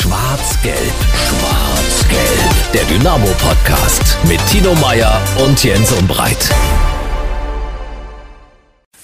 Schwarz-Gelb, Schwarz-Gelb. Der Dynamo-Podcast mit Tino Meyer und Jens Umbreit.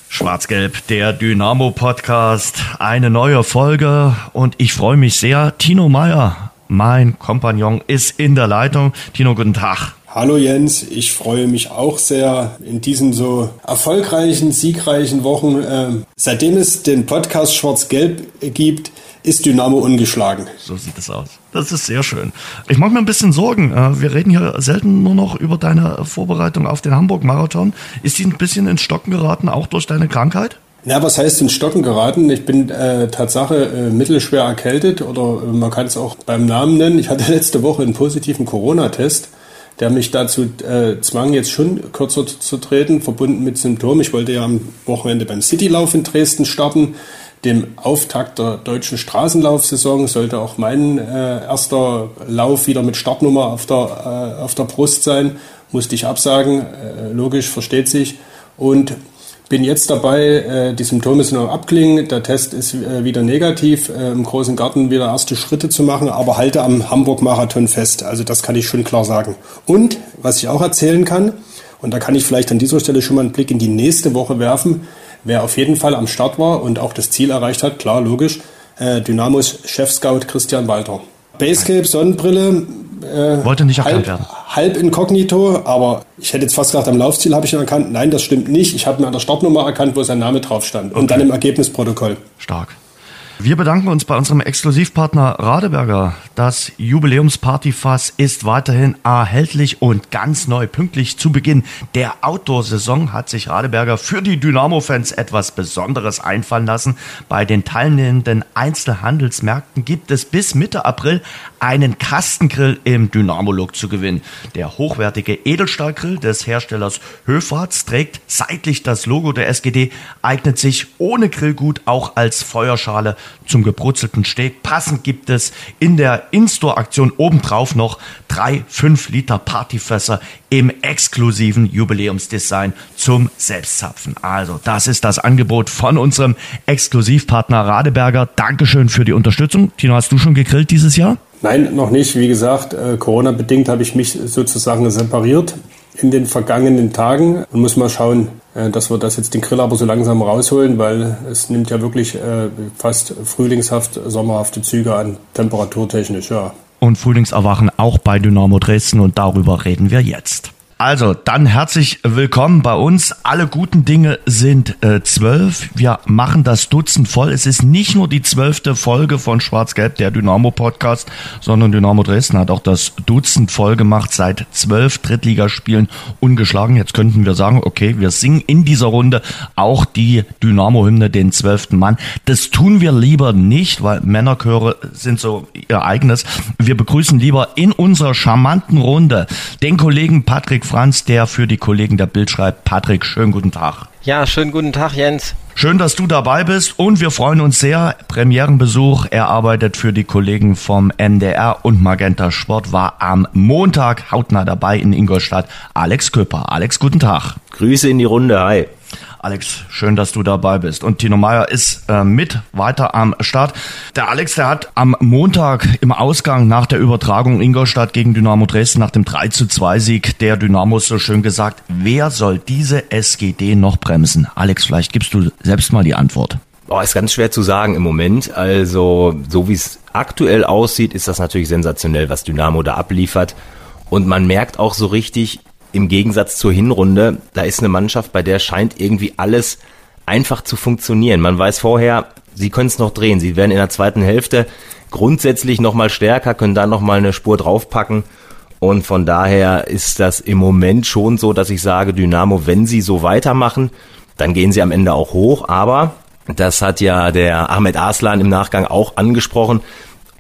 Schwarz-Gelb, der Dynamo-Podcast. Eine neue Folge und ich freue mich sehr. Tino Meyer, mein Kompagnon, ist in der Leitung. Tino, guten Tag. Hallo Jens, ich freue mich auch sehr in diesen so erfolgreichen, siegreichen Wochen. Äh, seitdem es den Podcast Schwarz-Gelb gibt, ist Dynamo ungeschlagen. So sieht es aus. Das ist sehr schön. Ich mache mir ein bisschen Sorgen. Äh, wir reden hier selten nur noch über deine Vorbereitung auf den Hamburg-Marathon. Ist die ein bisschen ins Stocken geraten, auch durch deine Krankheit? Ja, was heißt in Stocken geraten? Ich bin äh, Tatsache äh, mittelschwer erkältet oder äh, man kann es auch beim Namen nennen. Ich hatte letzte Woche einen positiven Corona-Test, der mich dazu äh, zwang, jetzt schon kürzer zu treten, verbunden mit Symptomen. Ich wollte ja am Wochenende beim Citylauf in Dresden starten dem Auftakt der deutschen Straßenlaufsaison sollte auch mein äh, erster Lauf wieder mit Startnummer auf der, äh, auf der Brust sein. Musste ich absagen, äh, logisch, versteht sich. Und bin jetzt dabei, äh, die Symptome sind noch abklingen, der Test ist äh, wieder negativ, äh, im großen Garten wieder erste Schritte zu machen, aber halte am Hamburg-Marathon fest. Also das kann ich schon klar sagen. Und was ich auch erzählen kann, und da kann ich vielleicht an dieser Stelle schon mal einen Blick in die nächste Woche werfen, wer auf jeden Fall am Start war und auch das Ziel erreicht hat, klar, logisch, äh, Dynamos Chef-Scout Christian Walter. Basecape, Sonnenbrille. Äh, Wollte nicht erkannt halb, werden. Halb inkognito, aber ich hätte jetzt fast gesagt, am Laufziel habe ich ihn erkannt. Nein, das stimmt nicht. Ich habe mir an der Startnummer erkannt, wo sein Name drauf stand. Okay. Und dann im Ergebnisprotokoll. Stark. Wir bedanken uns bei unserem Exklusivpartner Radeberger. Das Jubiläumspartyfass ist weiterhin erhältlich und ganz neu. Pünktlich zu Beginn der Outdoor-Saison hat sich Radeberger für die Dynamo-Fans etwas Besonderes einfallen lassen. Bei den teilnehmenden Einzelhandelsmärkten gibt es bis Mitte April einen Kastengrill im Dynamo-Look zu gewinnen. Der hochwertige Edelstahlgrill des Herstellers Höfarts trägt seitlich das Logo der SGD, eignet sich ohne Grillgut auch als Feuerschale zum gebrutzelten Steak. Passend gibt es in der In-Store-Aktion obendrauf noch drei 5 Liter Partyfässer im exklusiven Jubiläumsdesign zum Selbstzapfen. Also, das ist das Angebot von unserem Exklusivpartner Radeberger. Dankeschön für die Unterstützung. Tino, hast du schon gegrillt dieses Jahr? Nein, noch nicht. Wie gesagt, äh, Corona-bedingt habe ich mich sozusagen separiert in den vergangenen Tagen und muss mal schauen, dass wir das jetzt den Grill aber so langsam rausholen, weil es nimmt ja wirklich äh, fast frühlingshaft, sommerhafte Züge an, temperaturtechnisch, ja. Und Frühlingserwachen auch bei Dynamo Dresden und darüber reden wir jetzt. Also, dann herzlich willkommen bei uns. Alle guten Dinge sind äh, zwölf. Wir machen das Dutzend voll. Es ist nicht nur die zwölfte Folge von Schwarz-Gelb, der Dynamo-Podcast, sondern Dynamo Dresden hat auch das Dutzend voll gemacht, seit zwölf Drittligaspielen ungeschlagen. Jetzt könnten wir sagen, okay, wir singen in dieser Runde auch die Dynamo-Hymne, den zwölften Mann. Das tun wir lieber nicht, weil Männerchöre sind so ihr eigenes. Wir begrüßen lieber in unserer charmanten Runde den Kollegen Patrick Franz, der für die Kollegen der Bild schreibt. Patrick, schönen guten Tag. Ja, schönen guten Tag, Jens. Schön, dass du dabei bist und wir freuen uns sehr. Premierenbesuch. Er arbeitet für die Kollegen vom NDR und Magenta Sport, war am Montag hautnah dabei in Ingolstadt. Alex Köper. Alex, guten Tag. Grüße in die Runde. Hi. Alex, schön, dass du dabei bist. Und Tino Meyer ist äh, mit weiter am Start. Der Alex, der hat am Montag im Ausgang nach der Übertragung Ingolstadt gegen Dynamo Dresden nach dem 3 zu 2 Sieg der Dynamos so schön gesagt, wer soll diese SGD noch bremsen? Alex, vielleicht gibst du selbst mal die Antwort. Boah, ist ganz schwer zu sagen im Moment. Also, so wie es aktuell aussieht, ist das natürlich sensationell, was Dynamo da abliefert. Und man merkt auch so richtig, im Gegensatz zur Hinrunde, da ist eine Mannschaft, bei der scheint irgendwie alles einfach zu funktionieren. Man weiß vorher, sie können es noch drehen. Sie werden in der zweiten Hälfte grundsätzlich nochmal stärker, können dann nochmal eine Spur draufpacken. Und von daher ist das im Moment schon so, dass ich sage, Dynamo, wenn sie so weitermachen, dann gehen sie am Ende auch hoch. Aber das hat ja der Ahmed Arslan im Nachgang auch angesprochen.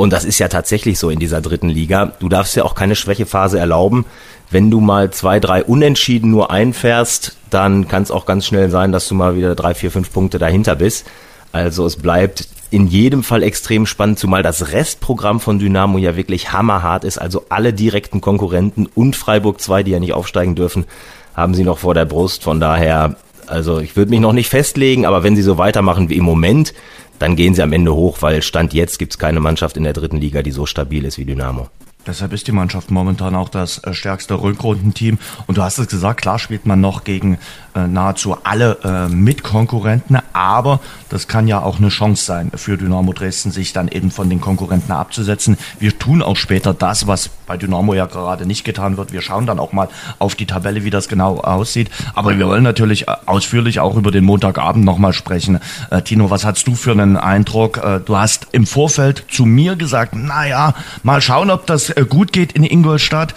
Und das ist ja tatsächlich so in dieser dritten Liga. Du darfst ja auch keine Schwächephase erlauben. Wenn du mal zwei, drei Unentschieden nur einfährst, dann kann es auch ganz schnell sein, dass du mal wieder drei, vier, fünf Punkte dahinter bist. Also es bleibt in jedem Fall extrem spannend, zumal das Restprogramm von Dynamo ja wirklich hammerhart ist. Also alle direkten Konkurrenten und Freiburg 2, die ja nicht aufsteigen dürfen, haben sie noch vor der Brust. Von daher, also ich würde mich noch nicht festlegen, aber wenn sie so weitermachen wie im Moment, dann gehen sie am Ende hoch, weil Stand jetzt gibt es keine Mannschaft in der dritten Liga, die so stabil ist wie Dynamo. Deshalb ist die Mannschaft momentan auch das äh, stärkste Rückrundenteam. Und du hast es gesagt, klar spielt man noch gegen äh, nahezu alle äh, Mitkonkurrenten, aber das kann ja auch eine Chance sein für Dynamo Dresden, sich dann eben von den Konkurrenten abzusetzen. Wir tun auch später das, was bei Dynamo ja gerade nicht getan wird. Wir schauen dann auch mal auf die Tabelle, wie das genau aussieht. Aber wir wollen natürlich äh, ausführlich auch über den Montagabend nochmal sprechen. Äh, Tino, was hast du für einen Eindruck? Äh, du hast im Vorfeld zu mir gesagt, naja, mal schauen, ob das äh, gut geht in Ingolstadt.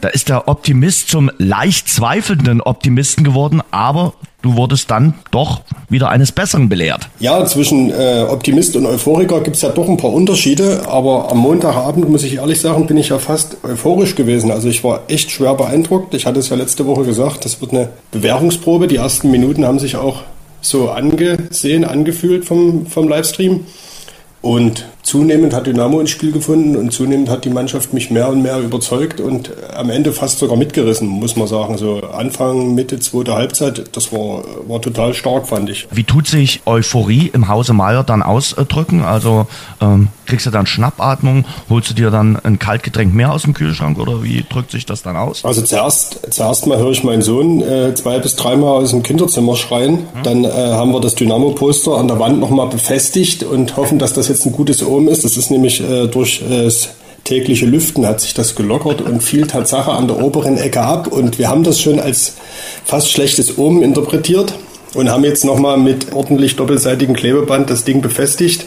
Da ist der Optimist zum leicht zweifelnden Optimisten geworden, aber du wurdest dann doch wieder eines Besseren belehrt. Ja, zwischen äh, Optimist und Euphoriker gibt es ja doch ein paar Unterschiede, aber am Montagabend, muss ich ehrlich sagen, bin ich ja fast euphorisch gewesen. Also ich war echt schwer beeindruckt. Ich hatte es ja letzte Woche gesagt, das wird eine Bewährungsprobe. Die ersten Minuten haben sich auch so angesehen, angefühlt vom, vom Livestream. Und zunehmend hat Dynamo ins Spiel gefunden und zunehmend hat die Mannschaft mich mehr und mehr überzeugt und am Ende fast sogar mitgerissen, muss man sagen. So Anfang, Mitte, zweite Halbzeit, das war, war total stark, fand ich. Wie tut sich Euphorie im Hause Meier dann ausdrücken? Also ähm, kriegst du dann Schnappatmung, holst du dir dann ein Kaltgetränk mehr aus dem Kühlschrank oder wie drückt sich das dann aus? Also zuerst, zuerst mal höre ich meinen Sohn äh, zwei bis dreimal aus dem Kinderzimmer schreien. Hm. Dann äh, haben wir das Dynamo-Poster an der Wand nochmal befestigt und hoffen, dass das jetzt ein gutes Omen ist. Das ist nämlich äh, durch äh, das tägliche Lüften hat sich das gelockert und fiel Tatsache an der oberen Ecke ab. Und wir haben das schon als fast schlechtes Omen interpretiert und haben jetzt nochmal mit ordentlich doppelseitigem Klebeband das Ding befestigt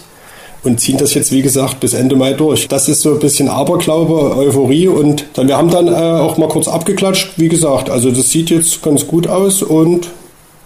und ziehen das jetzt, wie gesagt, bis Ende Mai durch. Das ist so ein bisschen Aberglaube, Euphorie und dann, wir haben dann äh, auch mal kurz abgeklatscht, wie gesagt. Also das sieht jetzt ganz gut aus und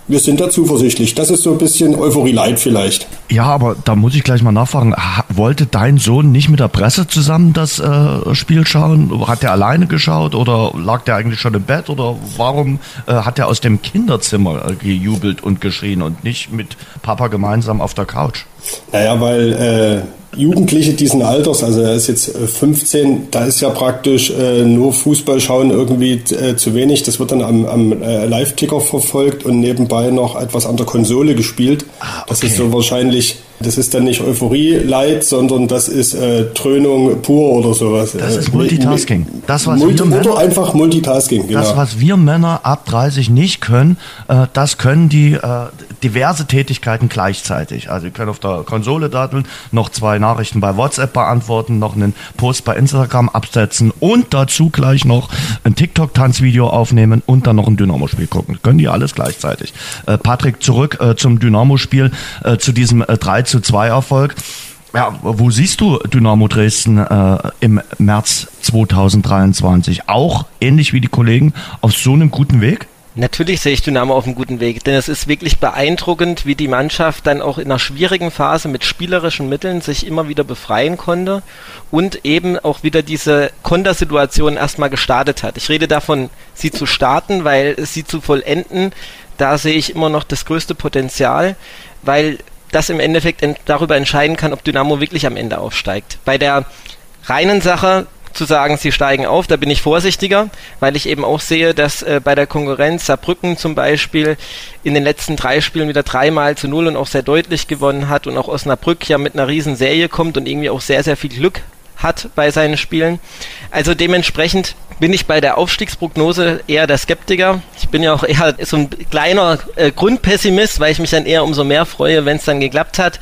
wir sind da zuversichtlich. Das ist so ein bisschen Euphorie-Light vielleicht. Ja, aber da muss ich gleich mal nachfragen. Wollte dein Sohn nicht mit der Presse zusammen das äh, Spiel schauen? Hat er alleine geschaut oder lag der eigentlich schon im Bett? Oder warum äh, hat er aus dem Kinderzimmer äh, gejubelt und geschrien und nicht mit Papa gemeinsam auf der Couch? Naja, weil äh, Jugendliche diesen Alters, also er ist jetzt 15, äh, da ist ja praktisch äh, nur Fußball schauen irgendwie äh, zu wenig. Das wird dann am, am äh, Live-Ticker verfolgt und nebenbei noch etwas an der Konsole gespielt. Ah, okay. Das ist so wahrscheinlich das ist dann nicht Euphorie-Leid, sondern das ist äh, Trönung pur oder sowas. Das ist Multitasking. Das, was Multi wir Männer, oder einfach Multitasking, genau. Das, was wir Männer ab 30 nicht können, äh, das können die äh, diverse Tätigkeiten gleichzeitig. Also, wir können auf der Konsole datteln, noch zwei Nachrichten bei WhatsApp beantworten, noch einen Post bei Instagram absetzen und dazu gleich noch ein TikTok-Tanzvideo aufnehmen und dann noch ein Dynamo-Spiel gucken. Können die alles gleichzeitig. Äh, Patrick, zurück äh, zum Dynamo-Spiel, äh, zu diesem äh, 3 zu 2 Erfolg. Ja, wo siehst du Dynamo Dresden äh, im März 2023? Auch ähnlich wie die Kollegen auf so einem guten Weg? Natürlich sehe ich Dynamo auf einem guten Weg, denn es ist wirklich beeindruckend, wie die Mannschaft dann auch in einer schwierigen Phase mit spielerischen Mitteln sich immer wieder befreien konnte und eben auch wieder diese Kontersituation erstmal gestartet hat. Ich rede davon, sie zu starten, weil sie zu vollenden, da sehe ich immer noch das größte Potenzial, weil das im Endeffekt ent darüber entscheiden kann, ob Dynamo wirklich am Ende aufsteigt. Bei der reinen Sache zu sagen, sie steigen auf, da bin ich vorsichtiger, weil ich eben auch sehe, dass äh, bei der Konkurrenz Saarbrücken zum Beispiel in den letzten drei Spielen wieder dreimal zu null und auch sehr deutlich gewonnen hat und auch Osnabrück ja mit einer riesen Serie kommt und irgendwie auch sehr, sehr viel Glück hat bei seinen Spielen. Also dementsprechend bin ich bei der Aufstiegsprognose eher der Skeptiker. Ich bin ja auch eher so ein kleiner äh, Grundpessimist, weil ich mich dann eher umso mehr freue, wenn es dann geklappt hat.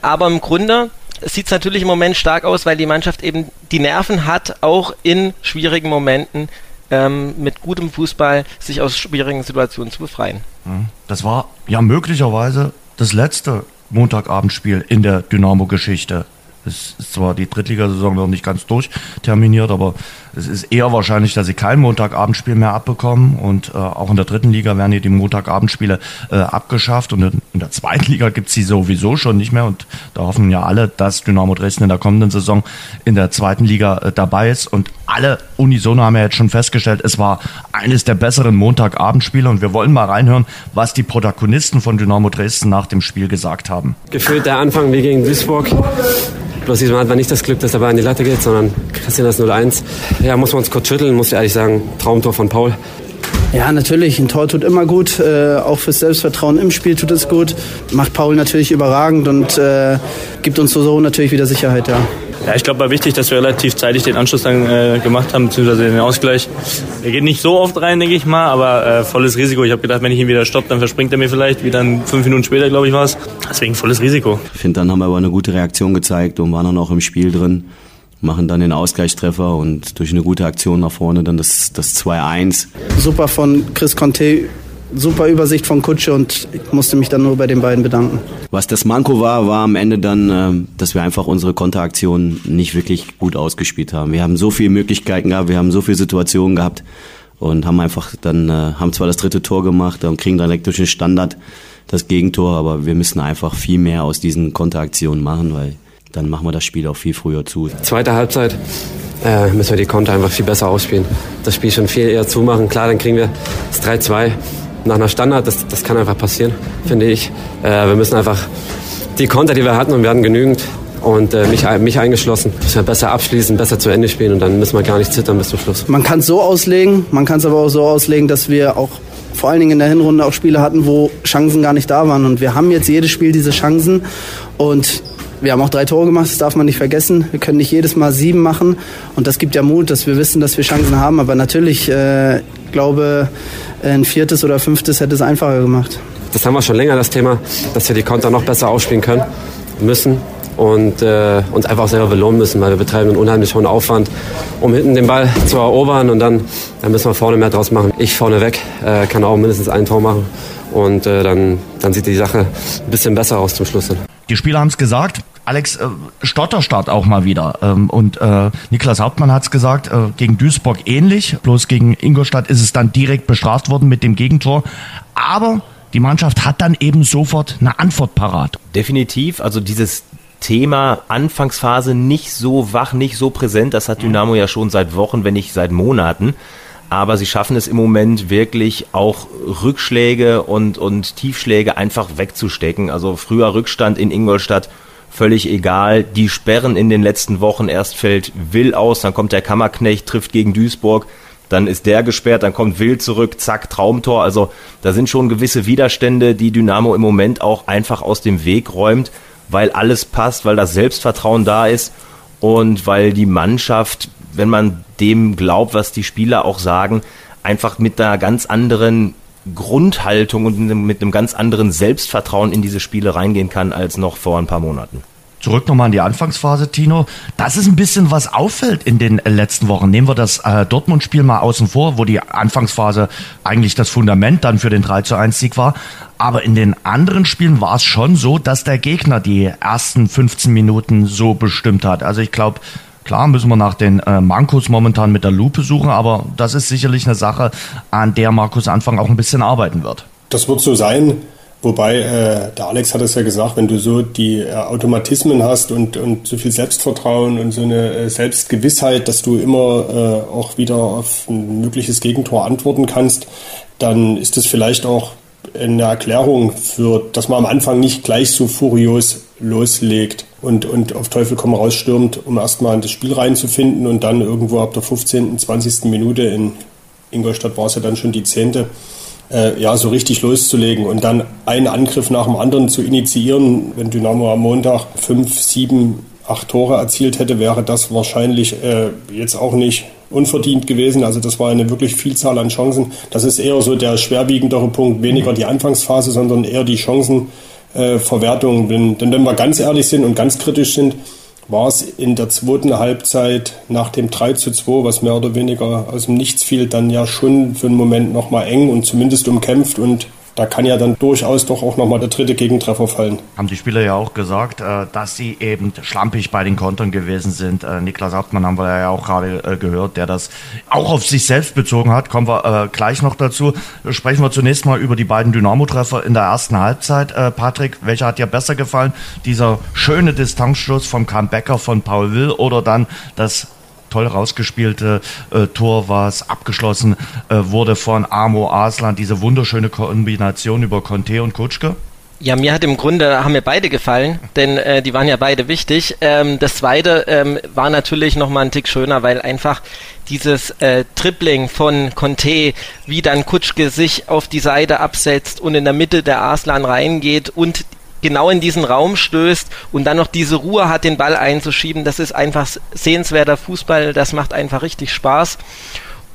Aber im Grunde sieht es natürlich im Moment stark aus, weil die Mannschaft eben die Nerven hat, auch in schwierigen Momenten ähm, mit gutem Fußball sich aus schwierigen Situationen zu befreien. Mhm. Das war ja möglicherweise das letzte Montagabendspiel in der Dynamo-Geschichte. Es ist zwar die Drittligasaison noch nicht ganz durchterminiert, aber es ist eher wahrscheinlich, dass sie kein Montagabendspiel mehr abbekommen und äh, auch in der dritten Liga werden hier die Montagabendspiele äh, abgeschafft und in, in der zweiten Liga gibt's sie sowieso schon nicht mehr und da hoffen ja alle, dass Dynamo Dresden in der kommenden Saison in der zweiten Liga äh, dabei ist und alle unisono haben ja jetzt schon festgestellt, es war eines der besseren Montagabendspiele und wir wollen mal reinhören, was die Protagonisten von Dynamo Dresden nach dem Spiel gesagt haben. Gefühlt der Anfang wie gegen Duisburg. Bloß diesmal hat man nicht das Glück, dass der Ball in die Latte geht, sondern kassieren das 0-1. Ja, muss man uns kurz schütteln, muss ich ehrlich sagen. Traumtor von Paul. Ja, natürlich. Ein Tor tut immer gut. Äh, auch fürs Selbstvertrauen im Spiel tut es gut. Macht Paul natürlich überragend und äh, gibt uns so natürlich wieder Sicherheit, ja. Ja, ich glaube, war wichtig, dass wir relativ zeitig den Anschluss dann äh, gemacht haben, beziehungsweise den Ausgleich. Er geht nicht so oft rein, denke ich mal, aber äh, volles Risiko. Ich habe gedacht, wenn ich ihn wieder stoppe, dann verspringt er mir vielleicht, wie dann fünf Minuten später, glaube ich, war es. Deswegen volles Risiko. Ich finde, dann haben wir aber eine gute Reaktion gezeigt und waren dann auch im Spiel drin, machen dann den Ausgleichstreffer und durch eine gute Aktion nach vorne dann das, das 2-1. Super von Chris Conte super Übersicht von Kutsche und ich musste mich dann nur bei den beiden bedanken. Was das Manko war, war am Ende dann, ähm, dass wir einfach unsere Konteraktionen nicht wirklich gut ausgespielt haben. Wir haben so viele Möglichkeiten gehabt, wir haben so viele Situationen gehabt und haben einfach dann, äh, haben zwar das dritte Tor gemacht und kriegen dann den Standard das Gegentor, aber wir müssen einfach viel mehr aus diesen Konteraktionen machen, weil dann machen wir das Spiel auch viel früher zu. Zweite Halbzeit äh, müssen wir die Konter einfach viel besser ausspielen. Das Spiel schon viel eher zumachen. Klar, dann kriegen wir das 3-2 nach einer Standard, das, das kann einfach passieren, finde ich. Äh, wir müssen einfach die Konter, die wir hatten, und wir hatten genügend, und äh, mich, mich eingeschlossen, dass wir besser abschließen, besser zu Ende spielen und dann müssen wir gar nicht zittern bis zum Schluss. Man kann es so auslegen, man kann es aber auch so auslegen, dass wir auch vor allen Dingen in der Hinrunde auch Spiele hatten, wo Chancen gar nicht da waren. Und wir haben jetzt jedes Spiel diese Chancen und wir haben auch drei Tore gemacht, das darf man nicht vergessen. Wir können nicht jedes Mal sieben machen und das gibt ja Mut, dass wir wissen, dass wir Chancen haben. Aber natürlich, äh, glaube, ein viertes oder fünftes hätte es einfacher gemacht. Das haben wir schon länger, das Thema, dass wir die Konter noch besser ausspielen können müssen und äh, uns einfach selber belohnen müssen, weil wir betreiben einen unheimlich hohen Aufwand, um hinten den Ball zu erobern und dann, dann müssen wir vorne mehr draus machen. Ich vorne weg äh, kann auch mindestens ein Tor machen und äh, dann, dann sieht die Sache ein bisschen besser aus zum Schluss. Die Spieler haben es gesagt, Alex äh, Stotterstart auch mal wieder. Ähm, und äh, Niklas Hauptmann hat es gesagt, äh, gegen Duisburg ähnlich, bloß gegen Ingolstadt ist es dann direkt bestraft worden mit dem Gegentor. Aber die Mannschaft hat dann eben sofort eine Antwort parat. Definitiv, also dieses Thema Anfangsphase nicht so wach, nicht so präsent, das hat Dynamo ja schon seit Wochen, wenn nicht seit Monaten. Aber sie schaffen es im Moment wirklich auch Rückschläge und, und Tiefschläge einfach wegzustecken. Also früher Rückstand in Ingolstadt völlig egal. Die sperren in den letzten Wochen. Erst fällt Will aus, dann kommt der Kammerknecht, trifft gegen Duisburg. Dann ist der gesperrt, dann kommt Will zurück, zack, Traumtor. Also da sind schon gewisse Widerstände, die Dynamo im Moment auch einfach aus dem Weg räumt, weil alles passt, weil das Selbstvertrauen da ist und weil die Mannschaft, wenn man dem glaubt, was die Spieler auch sagen, einfach mit einer ganz anderen Grundhaltung und mit einem ganz anderen Selbstvertrauen in diese Spiele reingehen kann als noch vor ein paar Monaten. Zurück nochmal in die Anfangsphase, Tino. Das ist ein bisschen, was auffällt in den letzten Wochen. Nehmen wir das äh, Dortmund-Spiel mal außen vor, wo die Anfangsphase eigentlich das Fundament dann für den 3 zu 1 Sieg war. Aber in den anderen Spielen war es schon so, dass der Gegner die ersten 15 Minuten so bestimmt hat. Also ich glaube, Klar müssen wir nach den äh, Mankos momentan mit der Lupe suchen, aber das ist sicherlich eine Sache, an der Markus Anfang auch ein bisschen arbeiten wird. Das wird so sein. Wobei, äh, der Alex hat es ja gesagt, wenn du so die äh, Automatismen hast und, und so viel Selbstvertrauen und so eine äh, Selbstgewissheit, dass du immer äh, auch wieder auf ein mögliches Gegentor antworten kannst, dann ist es vielleicht auch eine Erklärung für, dass man am Anfang nicht gleich so furios loslegt und, und auf Teufel komm raus stürmt, um erstmal in das Spiel reinzufinden und dann irgendwo ab der 15., 20. Minute in Ingolstadt war es ja dann schon die 10. Äh, ja, so richtig loszulegen und dann einen Angriff nach dem anderen zu initiieren. Wenn Dynamo am Montag fünf, sieben, acht Tore erzielt hätte, wäre das wahrscheinlich äh, jetzt auch nicht unverdient gewesen. Also das war eine wirklich Vielzahl an Chancen. Das ist eher so der schwerwiegendere Punkt, weniger die Anfangsphase, sondern eher die Chancenverwertung. Äh, denn, denn wenn wir ganz ehrlich sind und ganz kritisch sind, war es in der zweiten Halbzeit nach dem 3 zu 2, was mehr oder weniger aus dem Nichts fiel, dann ja schon für einen Moment nochmal eng und zumindest umkämpft und da kann ja dann durchaus doch auch nochmal der dritte Gegentreffer fallen. Haben die Spieler ja auch gesagt, äh, dass sie eben schlampig bei den Kontern gewesen sind. Äh, Niklas Hauptmann haben wir ja auch gerade äh, gehört, der das auch auf sich selbst bezogen hat. Kommen wir gleich noch dazu. Sprechen wir zunächst mal über die beiden Dynamo-Treffer in der ersten Halbzeit. Patrick, welcher hat dir besser gefallen? Dieser schöne Distanzschuss vom Comebacker von Paul Will oder dann das toll rausgespielte äh, Tor, was abgeschlossen äh, wurde von Amo Aslan, diese wunderschöne Kombination über Conte und Kutschke? Ja, mir hat im Grunde, haben mir beide gefallen, denn äh, die waren ja beide wichtig. Ähm, das zweite ähm, war natürlich nochmal ein Tick schöner, weil einfach dieses äh, Tripling von Conte, wie dann Kutschke sich auf die Seite absetzt und in der Mitte der Arslan reingeht und genau in diesen Raum stößt und dann noch diese Ruhe hat, den Ball einzuschieben, das ist einfach sehenswerter Fußball, das macht einfach richtig Spaß.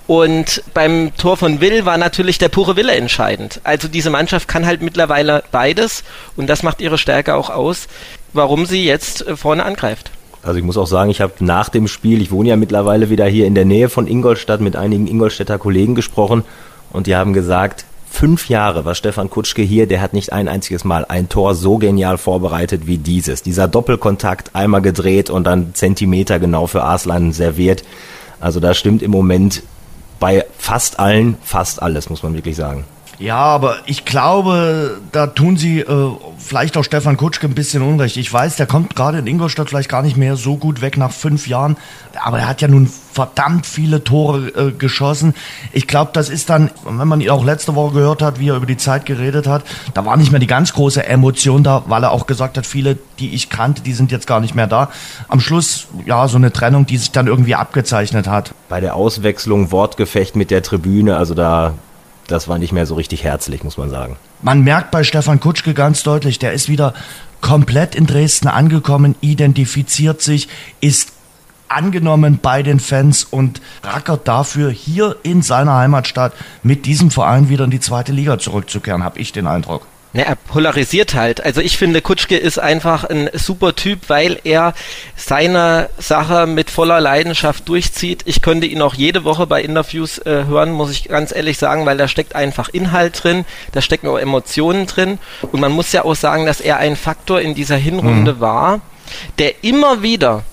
Und beim Tor von Will war natürlich der pure Wille entscheidend. Also diese Mannschaft kann halt mittlerweile beides und das macht ihre Stärke auch aus, warum sie jetzt äh, vorne angreift. Also ich muss auch sagen, ich habe nach dem Spiel, ich wohne ja mittlerweile wieder hier in der Nähe von Ingolstadt, mit einigen Ingolstädter Kollegen gesprochen und die haben gesagt, fünf Jahre war Stefan Kutschke hier, der hat nicht ein einziges Mal ein Tor so genial vorbereitet wie dieses. Dieser Doppelkontakt einmal gedreht und dann Zentimeter genau für Arslan serviert. Also da stimmt im Moment bei fast allen fast alles, muss man wirklich sagen. Ja, aber ich glaube, da tun sie äh, vielleicht auch Stefan Kutschke ein bisschen Unrecht. Ich weiß, der kommt gerade in Ingolstadt vielleicht gar nicht mehr so gut weg nach fünf Jahren, aber er hat ja nun verdammt viele Tore äh, geschossen. Ich glaube, das ist dann, wenn man ihn auch letzte Woche gehört hat, wie er über die Zeit geredet hat, da war nicht mehr die ganz große Emotion da, weil er auch gesagt hat, viele, die ich kannte, die sind jetzt gar nicht mehr da. Am Schluss, ja, so eine Trennung, die sich dann irgendwie abgezeichnet hat. Bei der Auswechslung, Wortgefecht mit der Tribüne, also da das war nicht mehr so richtig herzlich, muss man sagen. Man merkt bei Stefan Kutschke ganz deutlich, der ist wieder komplett in Dresden angekommen, identifiziert sich, ist angenommen bei den Fans und rackert dafür, hier in seiner Heimatstadt mit diesem Verein wieder in die zweite Liga zurückzukehren, habe ich den Eindruck. Ja, er polarisiert halt. Also ich finde, Kutschke ist einfach ein super Typ, weil er seine Sache mit voller Leidenschaft durchzieht. Ich könnte ihn auch jede Woche bei Interviews äh, hören, muss ich ganz ehrlich sagen, weil da steckt einfach Inhalt drin, da stecken auch Emotionen drin. Und man muss ja auch sagen, dass er ein Faktor in dieser Hinrunde mhm. war, der immer wieder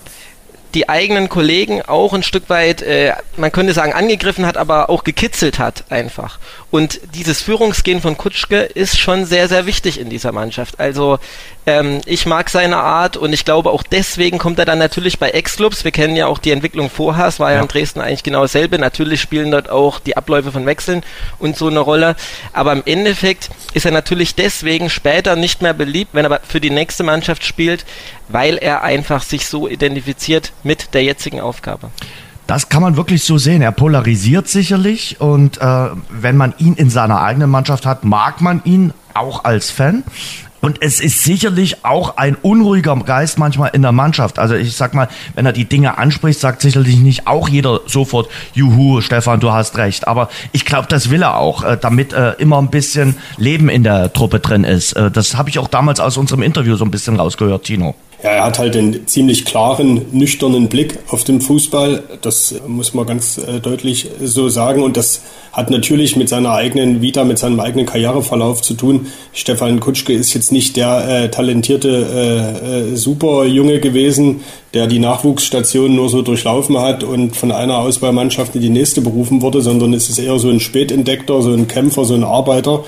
die eigenen Kollegen auch ein Stück weit, äh, man könnte sagen, angegriffen hat, aber auch gekitzelt hat einfach. Und dieses Führungsgehen von Kutschke ist schon sehr, sehr wichtig in dieser Mannschaft. Also ähm, ich mag seine Art und ich glaube auch deswegen kommt er dann natürlich bei Ex-Clubs. Wir kennen ja auch die Entwicklung vorher, es war ja, ja in Dresden eigentlich genau dasselbe. Natürlich spielen dort auch die Abläufe von Wechseln und so eine Rolle. Aber im Endeffekt ist er natürlich deswegen später nicht mehr beliebt, wenn er für die nächste Mannschaft spielt, weil er einfach sich so identifiziert mit der jetzigen Aufgabe. Das kann man wirklich so sehen. Er polarisiert sicherlich und äh, wenn man ihn in seiner eigenen Mannschaft hat, mag man ihn auch als Fan. Und es ist sicherlich auch ein unruhiger Geist manchmal in der Mannschaft. Also ich sag mal, wenn er die Dinge anspricht, sagt sicherlich nicht auch jeder sofort, Juhu, Stefan, du hast recht. Aber ich glaube, das will er auch, äh, damit äh, immer ein bisschen Leben in der Truppe drin ist. Äh, das habe ich auch damals aus unserem Interview so ein bisschen rausgehört, Tino. Ja, er hat halt einen ziemlich klaren, nüchternen Blick auf den Fußball. Das muss man ganz äh, deutlich so sagen. Und das hat natürlich mit seiner eigenen Vita, mit seinem eigenen Karriereverlauf zu tun. Stefan Kutschke ist jetzt nicht der äh, talentierte äh, äh, Superjunge gewesen, der die Nachwuchsstation nur so durchlaufen hat und von einer Auswahlmannschaft in die nächste berufen wurde, sondern es ist eher so ein Spätentdeckter, so ein Kämpfer, so ein Arbeiter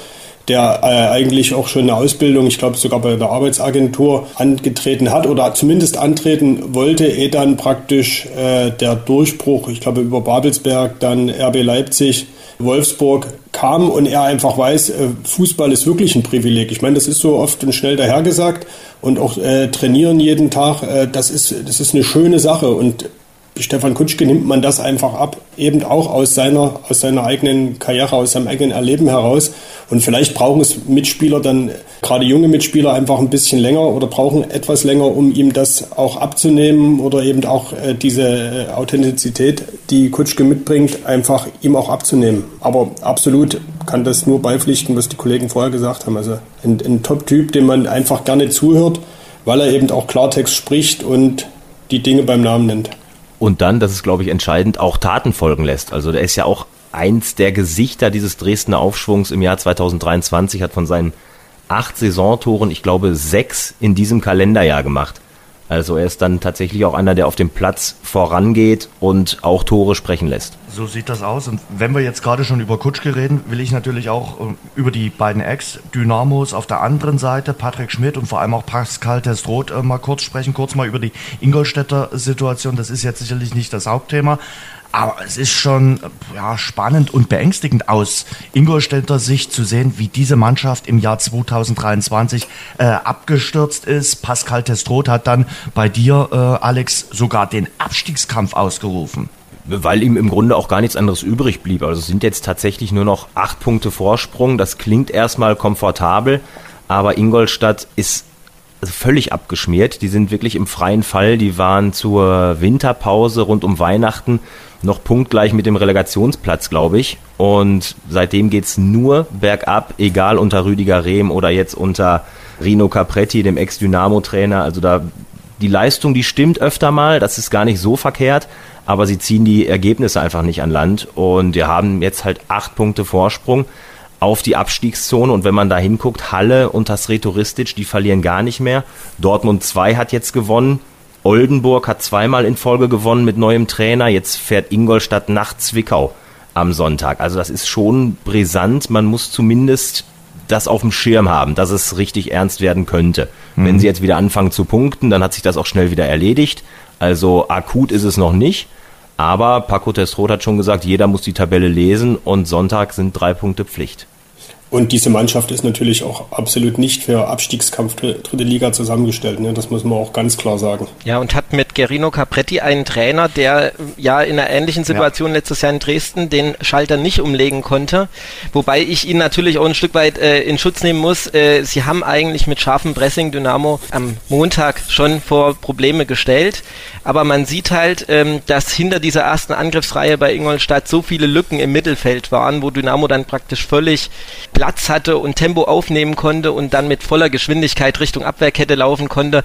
der äh, eigentlich auch schon eine Ausbildung, ich glaube sogar bei der Arbeitsagentur angetreten hat oder zumindest antreten wollte, ehe dann praktisch äh, der Durchbruch, ich glaube über Babelsberg, dann RB Leipzig, Wolfsburg kam und er einfach weiß, äh, Fußball ist wirklich ein Privileg. Ich meine, das ist so oft und schnell dahergesagt und auch äh, trainieren jeden Tag, äh, das ist das ist eine schöne Sache und Stefan Kutschke nimmt man das einfach ab, eben auch aus seiner, aus seiner eigenen Karriere, aus seinem eigenen Erleben heraus. Und vielleicht brauchen es Mitspieler dann, gerade junge Mitspieler, einfach ein bisschen länger oder brauchen etwas länger, um ihm das auch abzunehmen oder eben auch äh, diese äh, Authentizität, die Kutschke mitbringt, einfach ihm auch abzunehmen. Aber absolut kann das nur beipflichten, was die Kollegen vorher gesagt haben. Also ein, ein Top-Typ, dem man einfach gerne zuhört, weil er eben auch Klartext spricht und die Dinge beim Namen nennt und dann, das ist glaube ich entscheidend, auch Taten folgen lässt. Also der ist ja auch eins der Gesichter dieses Dresdner Aufschwungs im Jahr 2023, hat von seinen acht Saisontoren, ich glaube, sechs in diesem Kalenderjahr gemacht. Also er ist dann tatsächlich auch einer, der auf dem Platz vorangeht und auch Tore sprechen lässt. So sieht das aus. Und wenn wir jetzt gerade schon über Kutschke reden, will ich natürlich auch äh, über die beiden Ex-Dynamos auf der anderen Seite, Patrick Schmidt und vor allem auch Pascal Testroth, äh, mal kurz sprechen. Kurz mal über die Ingolstädter Situation. Das ist jetzt sicherlich nicht das Hauptthema. Aber es ist schon ja, spannend und beängstigend aus Ingolstädter Sicht zu sehen, wie diese Mannschaft im Jahr 2023 äh, abgestürzt ist. Pascal Testroth hat dann bei dir, äh, Alex, sogar den Abstiegskampf ausgerufen. Weil ihm im Grunde auch gar nichts anderes übrig blieb. Also es sind jetzt tatsächlich nur noch acht Punkte Vorsprung. Das klingt erstmal komfortabel, aber Ingolstadt ist völlig abgeschmiert. Die sind wirklich im freien Fall. Die waren zur Winterpause rund um Weihnachten noch punktgleich mit dem Relegationsplatz, glaube ich. Und seitdem geht's nur bergab, egal unter Rüdiger Rehm oder jetzt unter Rino Capretti, dem Ex-Dynamo-Trainer. Also da die Leistung, die stimmt öfter mal, das ist gar nicht so verkehrt, aber sie ziehen die Ergebnisse einfach nicht an Land. Und wir haben jetzt halt acht Punkte Vorsprung auf die Abstiegszone und wenn man da hinguckt, Halle und das Retoristic, die verlieren gar nicht mehr. Dortmund 2 hat jetzt gewonnen. Oldenburg hat zweimal in Folge gewonnen mit neuem Trainer. Jetzt fährt Ingolstadt nach Zwickau am Sonntag. Also das ist schon brisant. Man muss zumindest das auf dem Schirm haben, dass es richtig ernst werden könnte. Mhm. Wenn sie jetzt wieder anfangen zu punkten, dann hat sich das auch schnell wieder erledigt. Also akut ist es noch nicht. Aber Paco Testroth hat schon gesagt, jeder muss die Tabelle lesen und Sonntag sind drei Punkte Pflicht. Und diese Mannschaft ist natürlich auch absolut nicht für Abstiegskampf dritte Liga zusammengestellt. Ne? Das muss man auch ganz klar sagen. Ja, und hat mit Gerino Capretti einen Trainer, der ja in einer ähnlichen Situation ja. letztes Jahr in Dresden den Schalter nicht umlegen konnte. Wobei ich ihn natürlich auch ein Stück weit äh, in Schutz nehmen muss. Äh, sie haben eigentlich mit scharfem Pressing Dynamo am Montag schon vor Probleme gestellt. Aber man sieht halt, ähm, dass hinter dieser ersten Angriffsreihe bei Ingolstadt so viele Lücken im Mittelfeld waren, wo Dynamo dann praktisch völlig Platz hatte und Tempo aufnehmen konnte und dann mit voller Geschwindigkeit Richtung Abwehrkette laufen konnte.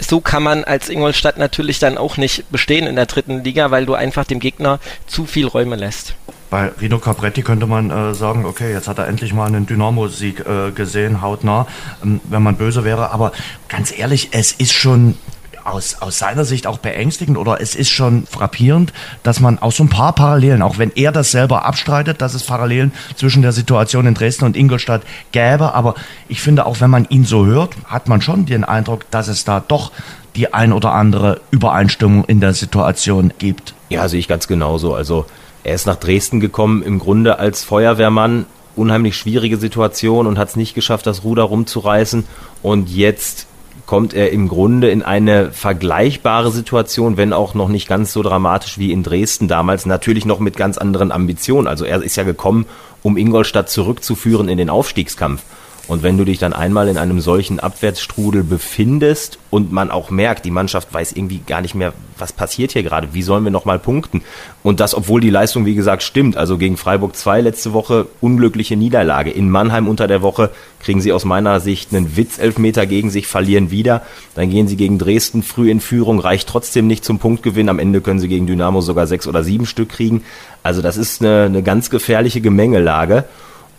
So kann man als Ingolstadt natürlich dann auch nicht bestehen in der dritten Liga, weil du einfach dem Gegner zu viel Räume lässt. Bei Rino Capretti könnte man äh, sagen, okay, jetzt hat er endlich mal einen Dynamo-Sieg äh, gesehen, hautnah, ähm, wenn man böse wäre. Aber ganz ehrlich, es ist schon aus, aus seiner Sicht auch beängstigend oder es ist schon frappierend, dass man auch so ein paar Parallelen, auch wenn er das selber abstreitet, dass es Parallelen zwischen der Situation in Dresden und Ingolstadt gäbe. Aber ich finde, auch wenn man ihn so hört, hat man schon den Eindruck, dass es da doch die ein oder andere Übereinstimmung in der Situation gibt. Ja, sehe ich ganz genauso. Also er ist nach Dresden gekommen, im Grunde als Feuerwehrmann, unheimlich schwierige Situation und hat es nicht geschafft, das Ruder rumzureißen. Und jetzt kommt er im Grunde in eine vergleichbare Situation, wenn auch noch nicht ganz so dramatisch wie in Dresden damals, natürlich noch mit ganz anderen Ambitionen. Also er ist ja gekommen, um Ingolstadt zurückzuführen in den Aufstiegskampf. Und wenn du dich dann einmal in einem solchen Abwärtsstrudel befindest und man auch merkt, die Mannschaft weiß irgendwie gar nicht mehr, was passiert hier gerade, wie sollen wir nochmal punkten? Und das, obwohl die Leistung, wie gesagt, stimmt. Also gegen Freiburg 2 letzte Woche unglückliche Niederlage. In Mannheim unter der Woche kriegen sie aus meiner Sicht einen Witzelfmeter gegen sich, verlieren wieder. Dann gehen sie gegen Dresden früh in Führung, reicht trotzdem nicht zum Punktgewinn. Am Ende können sie gegen Dynamo sogar sechs oder sieben Stück kriegen. Also das ist eine, eine ganz gefährliche Gemengelage.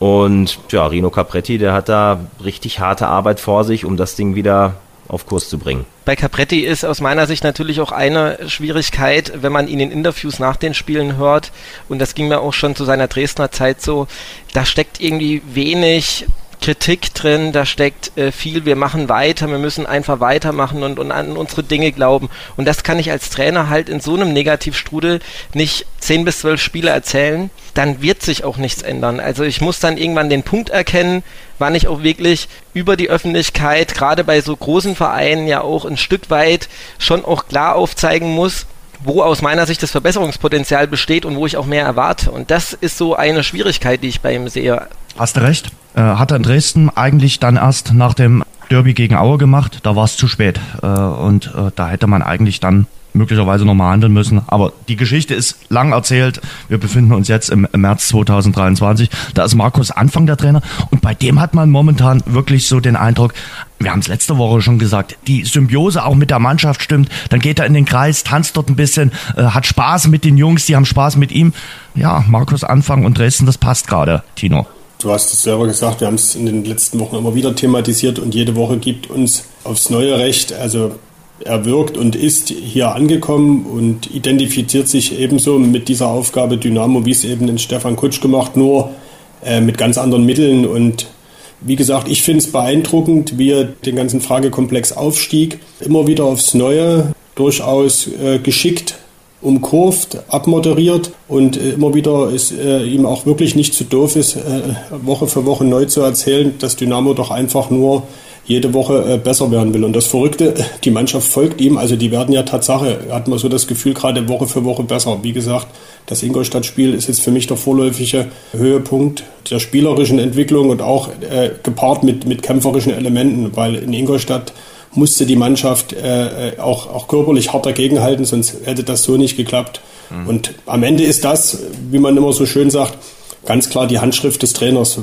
Und ja, Rino Capretti, der hat da richtig harte Arbeit vor sich, um das Ding wieder auf Kurs zu bringen. Bei Capretti ist aus meiner Sicht natürlich auch eine Schwierigkeit, wenn man ihn in Interviews nach den Spielen hört, und das ging mir auch schon zu seiner Dresdner Zeit so, da steckt irgendwie wenig Kritik drin, da steckt äh, viel, wir machen weiter, wir müssen einfach weitermachen und, und an unsere Dinge glauben. Und das kann ich als Trainer halt in so einem Negativstrudel nicht zehn bis zwölf Spiele erzählen, dann wird sich auch nichts ändern. Also ich muss dann irgendwann den Punkt erkennen, wann ich auch wirklich über die Öffentlichkeit, gerade bei so großen Vereinen ja auch ein Stück weit schon auch klar aufzeigen muss, wo aus meiner Sicht das Verbesserungspotenzial besteht und wo ich auch mehr erwarte. Und das ist so eine Schwierigkeit, die ich bei ihm sehe. Hast du recht. Äh, hat er in Dresden eigentlich dann erst nach dem Derby gegen Aue gemacht. Da war es zu spät. Äh, und äh, da hätte man eigentlich dann möglicherweise nochmal handeln müssen. Aber die Geschichte ist lang erzählt. Wir befinden uns jetzt im März 2023. Da ist Markus Anfang der Trainer. Und bei dem hat man momentan wirklich so den Eindruck, wir haben es letzte Woche schon gesagt, die Symbiose auch mit der Mannschaft stimmt. Dann geht er in den Kreis, tanzt dort ein bisschen, äh, hat Spaß mit den Jungs, die haben Spaß mit ihm. Ja, Markus Anfang und Dresden, das passt gerade, Tino. Du hast es selber gesagt, wir haben es in den letzten Wochen immer wieder thematisiert und jede Woche gibt uns aufs neue Recht, also er wirkt und ist hier angekommen und identifiziert sich ebenso mit dieser Aufgabe Dynamo, wie es eben den Stefan Kutsch gemacht, nur äh, mit ganz anderen Mitteln. Und wie gesagt, ich finde es beeindruckend, wie er den ganzen Fragekomplex Aufstieg immer wieder aufs Neue durchaus äh, geschickt umkurvt, abmoderiert und äh, immer wieder ist äh, ihm auch wirklich nicht zu doof ist, äh, Woche für Woche neu zu erzählen, dass Dynamo doch einfach nur jede Woche äh, besser werden will. Und das Verrückte, die Mannschaft folgt ihm, also die werden ja Tatsache, hat man so das Gefühl, gerade Woche für Woche besser. Wie gesagt, das Ingolstadt-Spiel ist jetzt für mich der vorläufige Höhepunkt der spielerischen Entwicklung und auch äh, gepaart mit, mit kämpferischen Elementen, weil in Ingolstadt musste die Mannschaft äh, auch, auch körperlich hart dagegenhalten, sonst hätte das so nicht geklappt. Mhm. Und am Ende ist das, wie man immer so schön sagt, ganz klar die Handschrift des Trainers.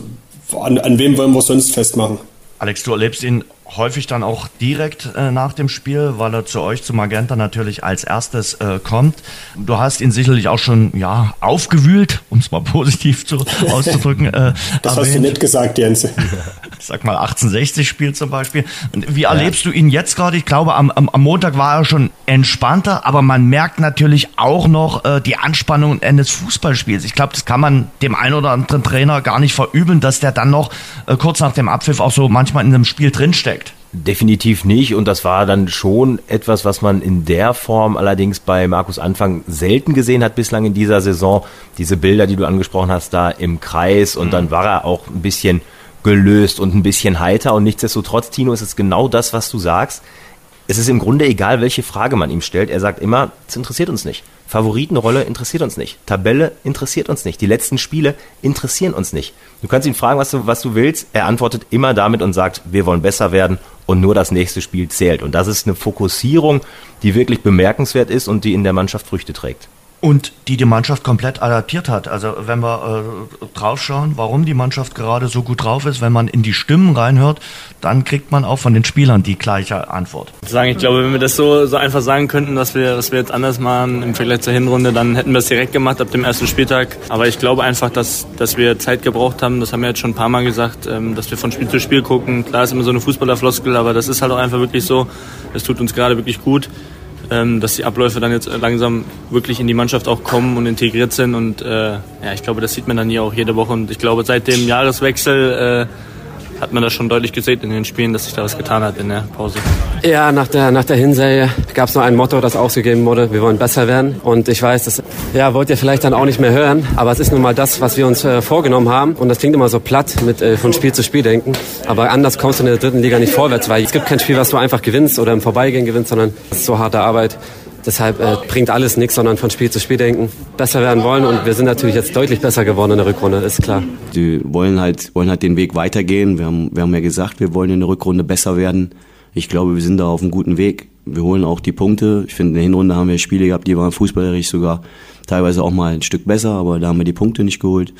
An, an wem wollen wir sonst festmachen? Alex, du erlebst ihn häufig dann auch direkt äh, nach dem Spiel, weil er zu euch, zu Magenta natürlich als erstes äh, kommt. Du hast ihn sicherlich auch schon ja aufgewühlt, um es mal positiv zu, auszudrücken. Äh, das erwähnt. hast du nicht gesagt, Jens. Ich sag mal 1860-Spiel zum Beispiel. Und wie erlebst ja. du ihn jetzt gerade? Ich glaube, am, am, am, Montag war er schon entspannter, aber man merkt natürlich auch noch äh, die Anspannung eines Fußballspiels. Ich glaube, das kann man dem einen oder anderen Trainer gar nicht verübeln, dass der dann noch äh, kurz nach dem Abpfiff auch so manchmal in einem Spiel drinsteckt. Definitiv nicht und das war dann schon etwas, was man in der Form allerdings bei Markus Anfang selten gesehen hat bislang in dieser Saison. Diese Bilder, die du angesprochen hast, da im Kreis und mhm. dann war er auch ein bisschen gelöst und ein bisschen heiter und nichtsdestotrotz, Tino, ist es genau das, was du sagst. Es ist im Grunde egal, welche Frage man ihm stellt. Er sagt immer, es interessiert uns nicht. Favoritenrolle interessiert uns nicht. Tabelle interessiert uns nicht. Die letzten Spiele interessieren uns nicht. Du kannst ihn fragen, was du, was du willst. Er antwortet immer damit und sagt, wir wollen besser werden und nur das nächste Spiel zählt. Und das ist eine Fokussierung, die wirklich bemerkenswert ist und die in der Mannschaft Früchte trägt. Und die die Mannschaft komplett adaptiert hat. Also wenn wir äh, draufschauen, warum die Mannschaft gerade so gut drauf ist, wenn man in die Stimmen reinhört, dann kriegt man auch von den Spielern die gleiche Antwort. Sagen, ich glaube, wenn wir das so, so einfach sagen könnten, dass wir, was wir jetzt anders machen im Vergleich zur Hinrunde, dann hätten wir es direkt gemacht ab dem ersten Spieltag. Aber ich glaube einfach, dass, dass wir Zeit gebraucht haben. Das haben wir jetzt schon ein paar Mal gesagt, ähm, dass wir von Spiel zu Spiel gucken. Klar ist immer so eine Fußballerfloskel, aber das ist halt auch einfach wirklich so. Es tut uns gerade wirklich gut dass die Abläufe dann jetzt langsam wirklich in die Mannschaft auch kommen und integriert sind. Und äh, ja, ich glaube, das sieht man dann hier auch jede Woche. Und ich glaube, seit dem Jahreswechsel äh, hat man das schon deutlich gesehen in den Spielen, dass sich da was getan hat in der Pause. Ja, nach der, nach der Hinserie gab es noch ein Motto, das ausgegeben wurde, wir wollen besser werden. Und ich weiß, das ja, wollt ihr vielleicht dann auch nicht mehr hören, aber es ist nun mal das, was wir uns äh, vorgenommen haben. Und das klingt immer so platt mit äh, von Spiel zu Spiel denken. Aber anders kommst du in der dritten Liga nicht vorwärts, weil es gibt kein Spiel, was du einfach gewinnst oder im Vorbeigehen gewinnst, sondern es ist so harte Arbeit. Deshalb äh, bringt alles nichts, sondern von Spiel zu Spiel denken, besser werden wollen und wir sind natürlich jetzt deutlich besser geworden in der Rückrunde, ist klar. Die wollen halt, wollen halt den Weg weitergehen. Wir haben, wir haben ja gesagt, wir wollen in der Rückrunde besser werden. Ich glaube, wir sind da auf einem guten Weg. Wir holen auch die Punkte. Ich finde, in der Hinrunde haben wir Spiele gehabt, die waren fußballerisch sogar teilweise auch mal ein Stück besser, aber da haben wir die Punkte nicht geholt.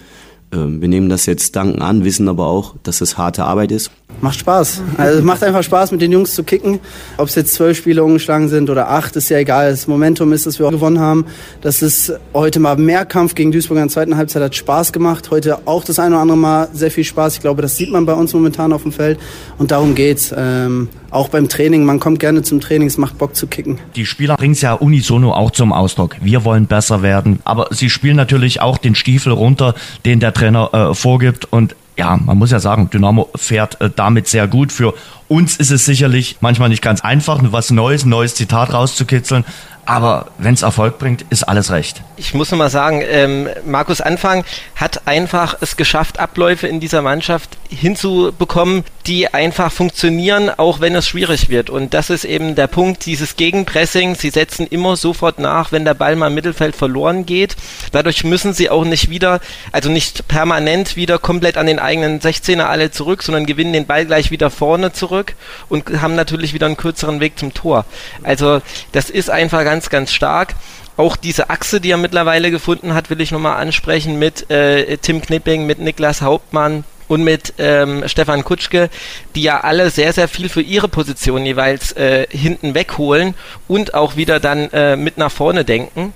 Ähm, wir nehmen das jetzt danken an, wissen aber auch, dass es harte Arbeit ist. Macht Spaß. Also es macht einfach Spaß, mit den Jungs zu kicken. Ob es jetzt zwölf Spiele umgeschlagen sind oder acht, ist ja egal. Das Momentum ist, dass wir gewonnen haben. Das ist heute mal mehr Kampf gegen Duisburg in der zweiten Halbzeit hat Spaß gemacht. Heute auch das eine oder andere Mal sehr viel Spaß. Ich glaube, das sieht man bei uns momentan auf dem Feld. Und darum geht's. Ähm, auch beim Training. Man kommt gerne zum Training. Es macht Bock zu kicken. Die Spieler bringen es ja unisono auch zum Ausdruck. Wir wollen besser werden. Aber sie spielen natürlich auch den Stiefel runter, den der Trainer äh, vorgibt. Und ja, man muss ja sagen, Dynamo fährt äh, damit sehr gut. Für uns ist es sicherlich manchmal nicht ganz einfach, was Neues, ein neues Zitat rauszukitzeln. Aber wenn es Erfolg bringt, ist alles recht. Ich muss noch mal sagen, ähm, Markus Anfang hat einfach es geschafft, Abläufe in dieser Mannschaft hinzubekommen, die einfach funktionieren, auch wenn es schwierig wird. Und das ist eben der Punkt, dieses Gegenpressing. Sie setzen immer sofort nach, wenn der Ball mal im Mittelfeld verloren geht. Dadurch müssen sie auch nicht wieder, also nicht permanent wieder komplett an den eigenen 16er alle zurück, sondern gewinnen den Ball gleich wieder vorne zurück und haben natürlich wieder einen kürzeren Weg zum Tor. Also das ist einfach ganz ganz, ganz stark. Auch diese Achse, die er mittlerweile gefunden hat, will ich nochmal ansprechen mit äh, Tim Knipping, mit Niklas Hauptmann, und mit ähm, Stefan Kutschke, die ja alle sehr, sehr viel für ihre Position jeweils äh, hinten wegholen und auch wieder dann äh, mit nach vorne denken.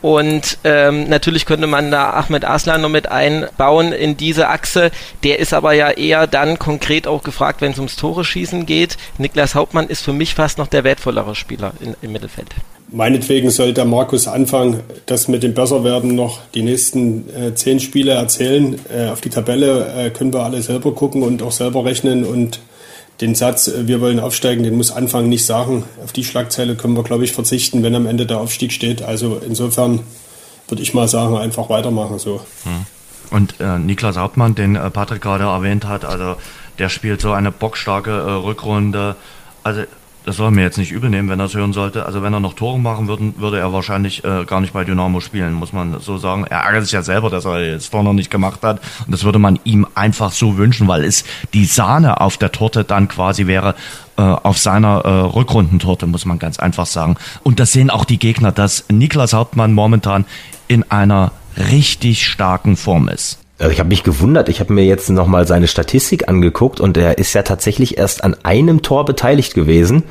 Und ähm, natürlich könnte man da Ahmed Aslan noch mit einbauen in diese Achse. Der ist aber ja eher dann konkret auch gefragt, wenn es ums Tore schießen geht. Niklas Hauptmann ist für mich fast noch der wertvollere Spieler in, im Mittelfeld. Meinetwegen soll der Markus Anfang das mit dem Besserwerden noch die nächsten äh, zehn Spiele erzählen. Äh, auf die Tabelle äh, können wir alle selber gucken und auch selber rechnen und den Satz, äh, wir wollen aufsteigen, den muss Anfang nicht sagen. Auf die Schlagzeile können wir, glaube ich, verzichten, wenn am Ende der Aufstieg steht. Also insofern würde ich mal sagen, einfach weitermachen so. Hm. Und äh, Niklas Hauptmann, den äh, Patrick gerade erwähnt hat, also der spielt so eine bockstarke äh, Rückrunde. Also das soll er mir jetzt nicht übel nehmen, wenn er es hören sollte. Also wenn er noch Tore machen würde, würde er wahrscheinlich äh, gar nicht bei Dynamo spielen, muss man so sagen. Er ärgert sich ja selber, dass er vorher noch nicht gemacht hat. Und das würde man ihm einfach so wünschen, weil es die Sahne auf der Torte dann quasi wäre, äh, auf seiner äh, Rückrundentorte, muss man ganz einfach sagen. Und das sehen auch die Gegner, dass Niklas Hauptmann momentan in einer richtig starken Form ist. Also ich habe mich gewundert, ich habe mir jetzt nochmal seine Statistik angeguckt und er ist ja tatsächlich erst an einem Tor beteiligt gewesen.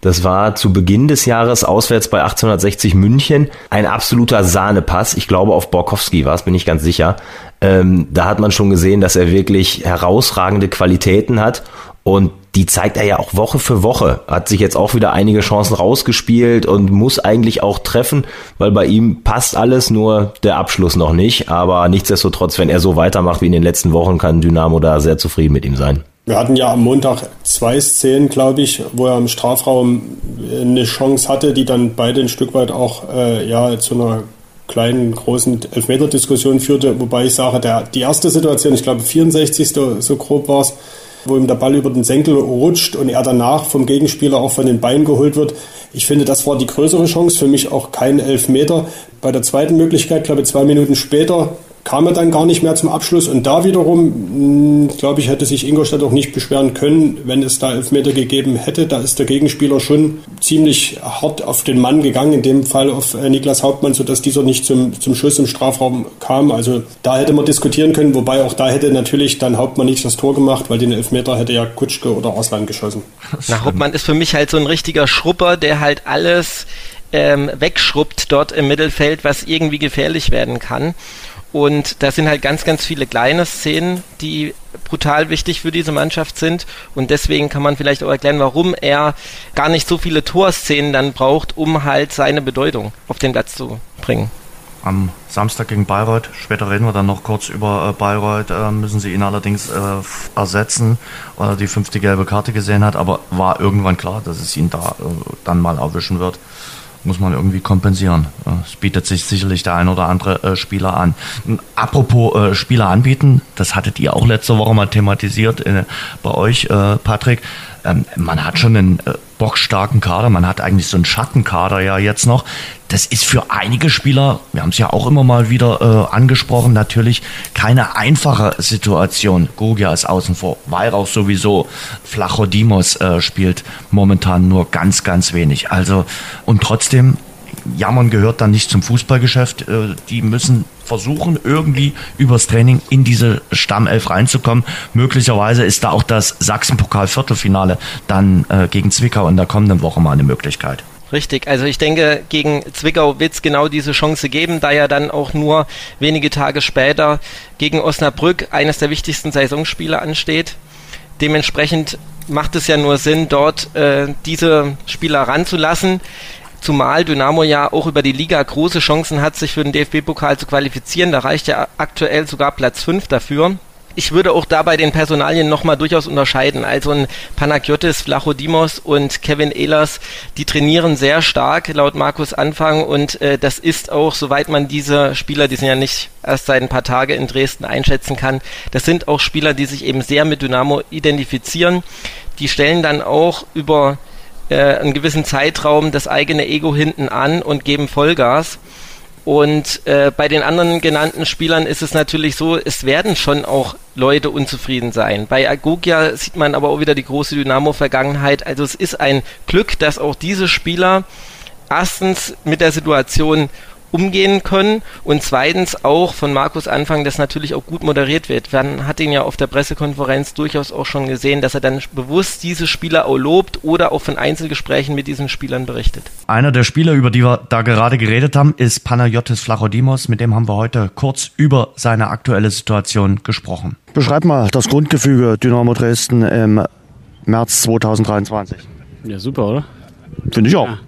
Das war zu Beginn des Jahres auswärts bei 1860 München ein absoluter Sahnepass. Ich glaube auf Borkowski war es, bin ich ganz sicher. Ähm, da hat man schon gesehen, dass er wirklich herausragende Qualitäten hat und die zeigt er ja auch Woche für Woche. Hat sich jetzt auch wieder einige Chancen rausgespielt und muss eigentlich auch treffen, weil bei ihm passt alles, nur der Abschluss noch nicht. Aber nichtsdestotrotz, wenn er so weitermacht wie in den letzten Wochen, kann Dynamo da sehr zufrieden mit ihm sein. Wir hatten ja am Montag zwei Szenen, glaube ich, wo er im Strafraum eine Chance hatte, die dann beide ein Stück weit auch äh, ja, zu einer kleinen, großen Elfmeter-Diskussion führte. Wobei ich sage, der, die erste Situation, ich glaube 64. so grob war es, wo ihm der Ball über den Senkel rutscht und er danach vom Gegenspieler auch von den Beinen geholt wird. Ich finde, das war die größere Chance, für mich auch kein Elfmeter. Bei der zweiten Möglichkeit, glaube ich, zwei Minuten später, kam er dann gar nicht mehr zum Abschluss. Und da wiederum, hm, glaube ich, hätte sich Ingolstadt auch nicht beschweren können, wenn es da Elfmeter gegeben hätte. Da ist der Gegenspieler schon ziemlich hart auf den Mann gegangen, in dem Fall auf äh, Niklas Hauptmann, sodass dieser nicht zum, zum Schuss im Strafraum kam. Also da hätte man diskutieren können, wobei auch da hätte natürlich dann Hauptmann nicht das Tor gemacht, weil den Elfmeter hätte ja Kutschke oder Arslan geschossen. Na, Hauptmann ist für mich halt so ein richtiger Schrupper, der halt alles ähm, wegschrubbt dort im Mittelfeld, was irgendwie gefährlich werden kann. Und da sind halt ganz, ganz viele kleine Szenen, die brutal wichtig für diese Mannschaft sind. Und deswegen kann man vielleicht auch erklären, warum er gar nicht so viele Torszenen dann braucht, um halt seine Bedeutung auf den Platz zu bringen. Am Samstag gegen Bayreuth, später reden wir dann noch kurz über äh, Bayreuth, äh, müssen sie ihn allerdings äh, ersetzen, weil er die fünfte gelbe Karte gesehen hat, aber war irgendwann klar, dass es ihn da dann mal erwischen wird muss man irgendwie kompensieren. Es bietet sich sicherlich der ein oder andere äh, Spieler an. Apropos äh, Spieler anbieten, das hattet ihr auch letzte Woche mal thematisiert äh, bei euch, Patrick. Ähm, man hat schon einen bockstarken Kader, man hat eigentlich so einen Schattenkader ja jetzt noch. Das ist für einige Spieler, wir haben es ja auch immer mal wieder äh, angesprochen, natürlich keine einfache Situation. Gogia ist außen vor, Weihrauch sowieso, Flachodimos äh, spielt momentan nur ganz, ganz wenig. Also und trotzdem Jammern gehört dann nicht zum Fußballgeschäft. Äh, die müssen versuchen, irgendwie übers Training in diese Stammelf reinzukommen. Möglicherweise ist da auch das Sachsen-Pokal-Viertelfinale dann äh, gegen Zwickau in der kommenden Woche mal eine Möglichkeit. Richtig, also ich denke, gegen Zwickau wird es genau diese Chance geben, da ja dann auch nur wenige Tage später gegen Osnabrück eines der wichtigsten Saisonspiele ansteht. Dementsprechend macht es ja nur Sinn, dort äh, diese Spieler ranzulassen. Zumal Dynamo ja auch über die Liga große Chancen hat, sich für den DFB-Pokal zu qualifizieren. Da reicht ja aktuell sogar Platz 5 dafür. Ich würde auch dabei den Personalien nochmal durchaus unterscheiden. Also ein Panagiotis, Vlachodimos und Kevin Ehlers, die trainieren sehr stark laut Markus Anfang und äh, das ist auch, soweit man diese Spieler, die sind ja nicht erst seit ein paar Tagen in Dresden einschätzen kann, das sind auch Spieler, die sich eben sehr mit Dynamo identifizieren. Die stellen dann auch über äh, einen gewissen Zeitraum das eigene Ego hinten an und geben Vollgas. Und äh, bei den anderen genannten Spielern ist es natürlich so, es werden schon auch Leute unzufrieden sein. Bei Agogia sieht man aber auch wieder die große Dynamo-Vergangenheit. Also es ist ein Glück, dass auch diese Spieler erstens mit der Situation umgehen können und zweitens auch von Markus Anfang, dass natürlich auch gut moderiert wird. Man hat ihn ja auf der Pressekonferenz durchaus auch schon gesehen, dass er dann bewusst diese Spieler auch lobt oder auch von Einzelgesprächen mit diesen Spielern berichtet. Einer der Spieler, über die wir da gerade geredet haben, ist Panayotis Flachodimos. Mit dem haben wir heute kurz über seine aktuelle Situation gesprochen. Beschreib mal das Grundgefüge Dynamo Dresden im März 2023. Ja, super, oder? Finde ich auch. Ja.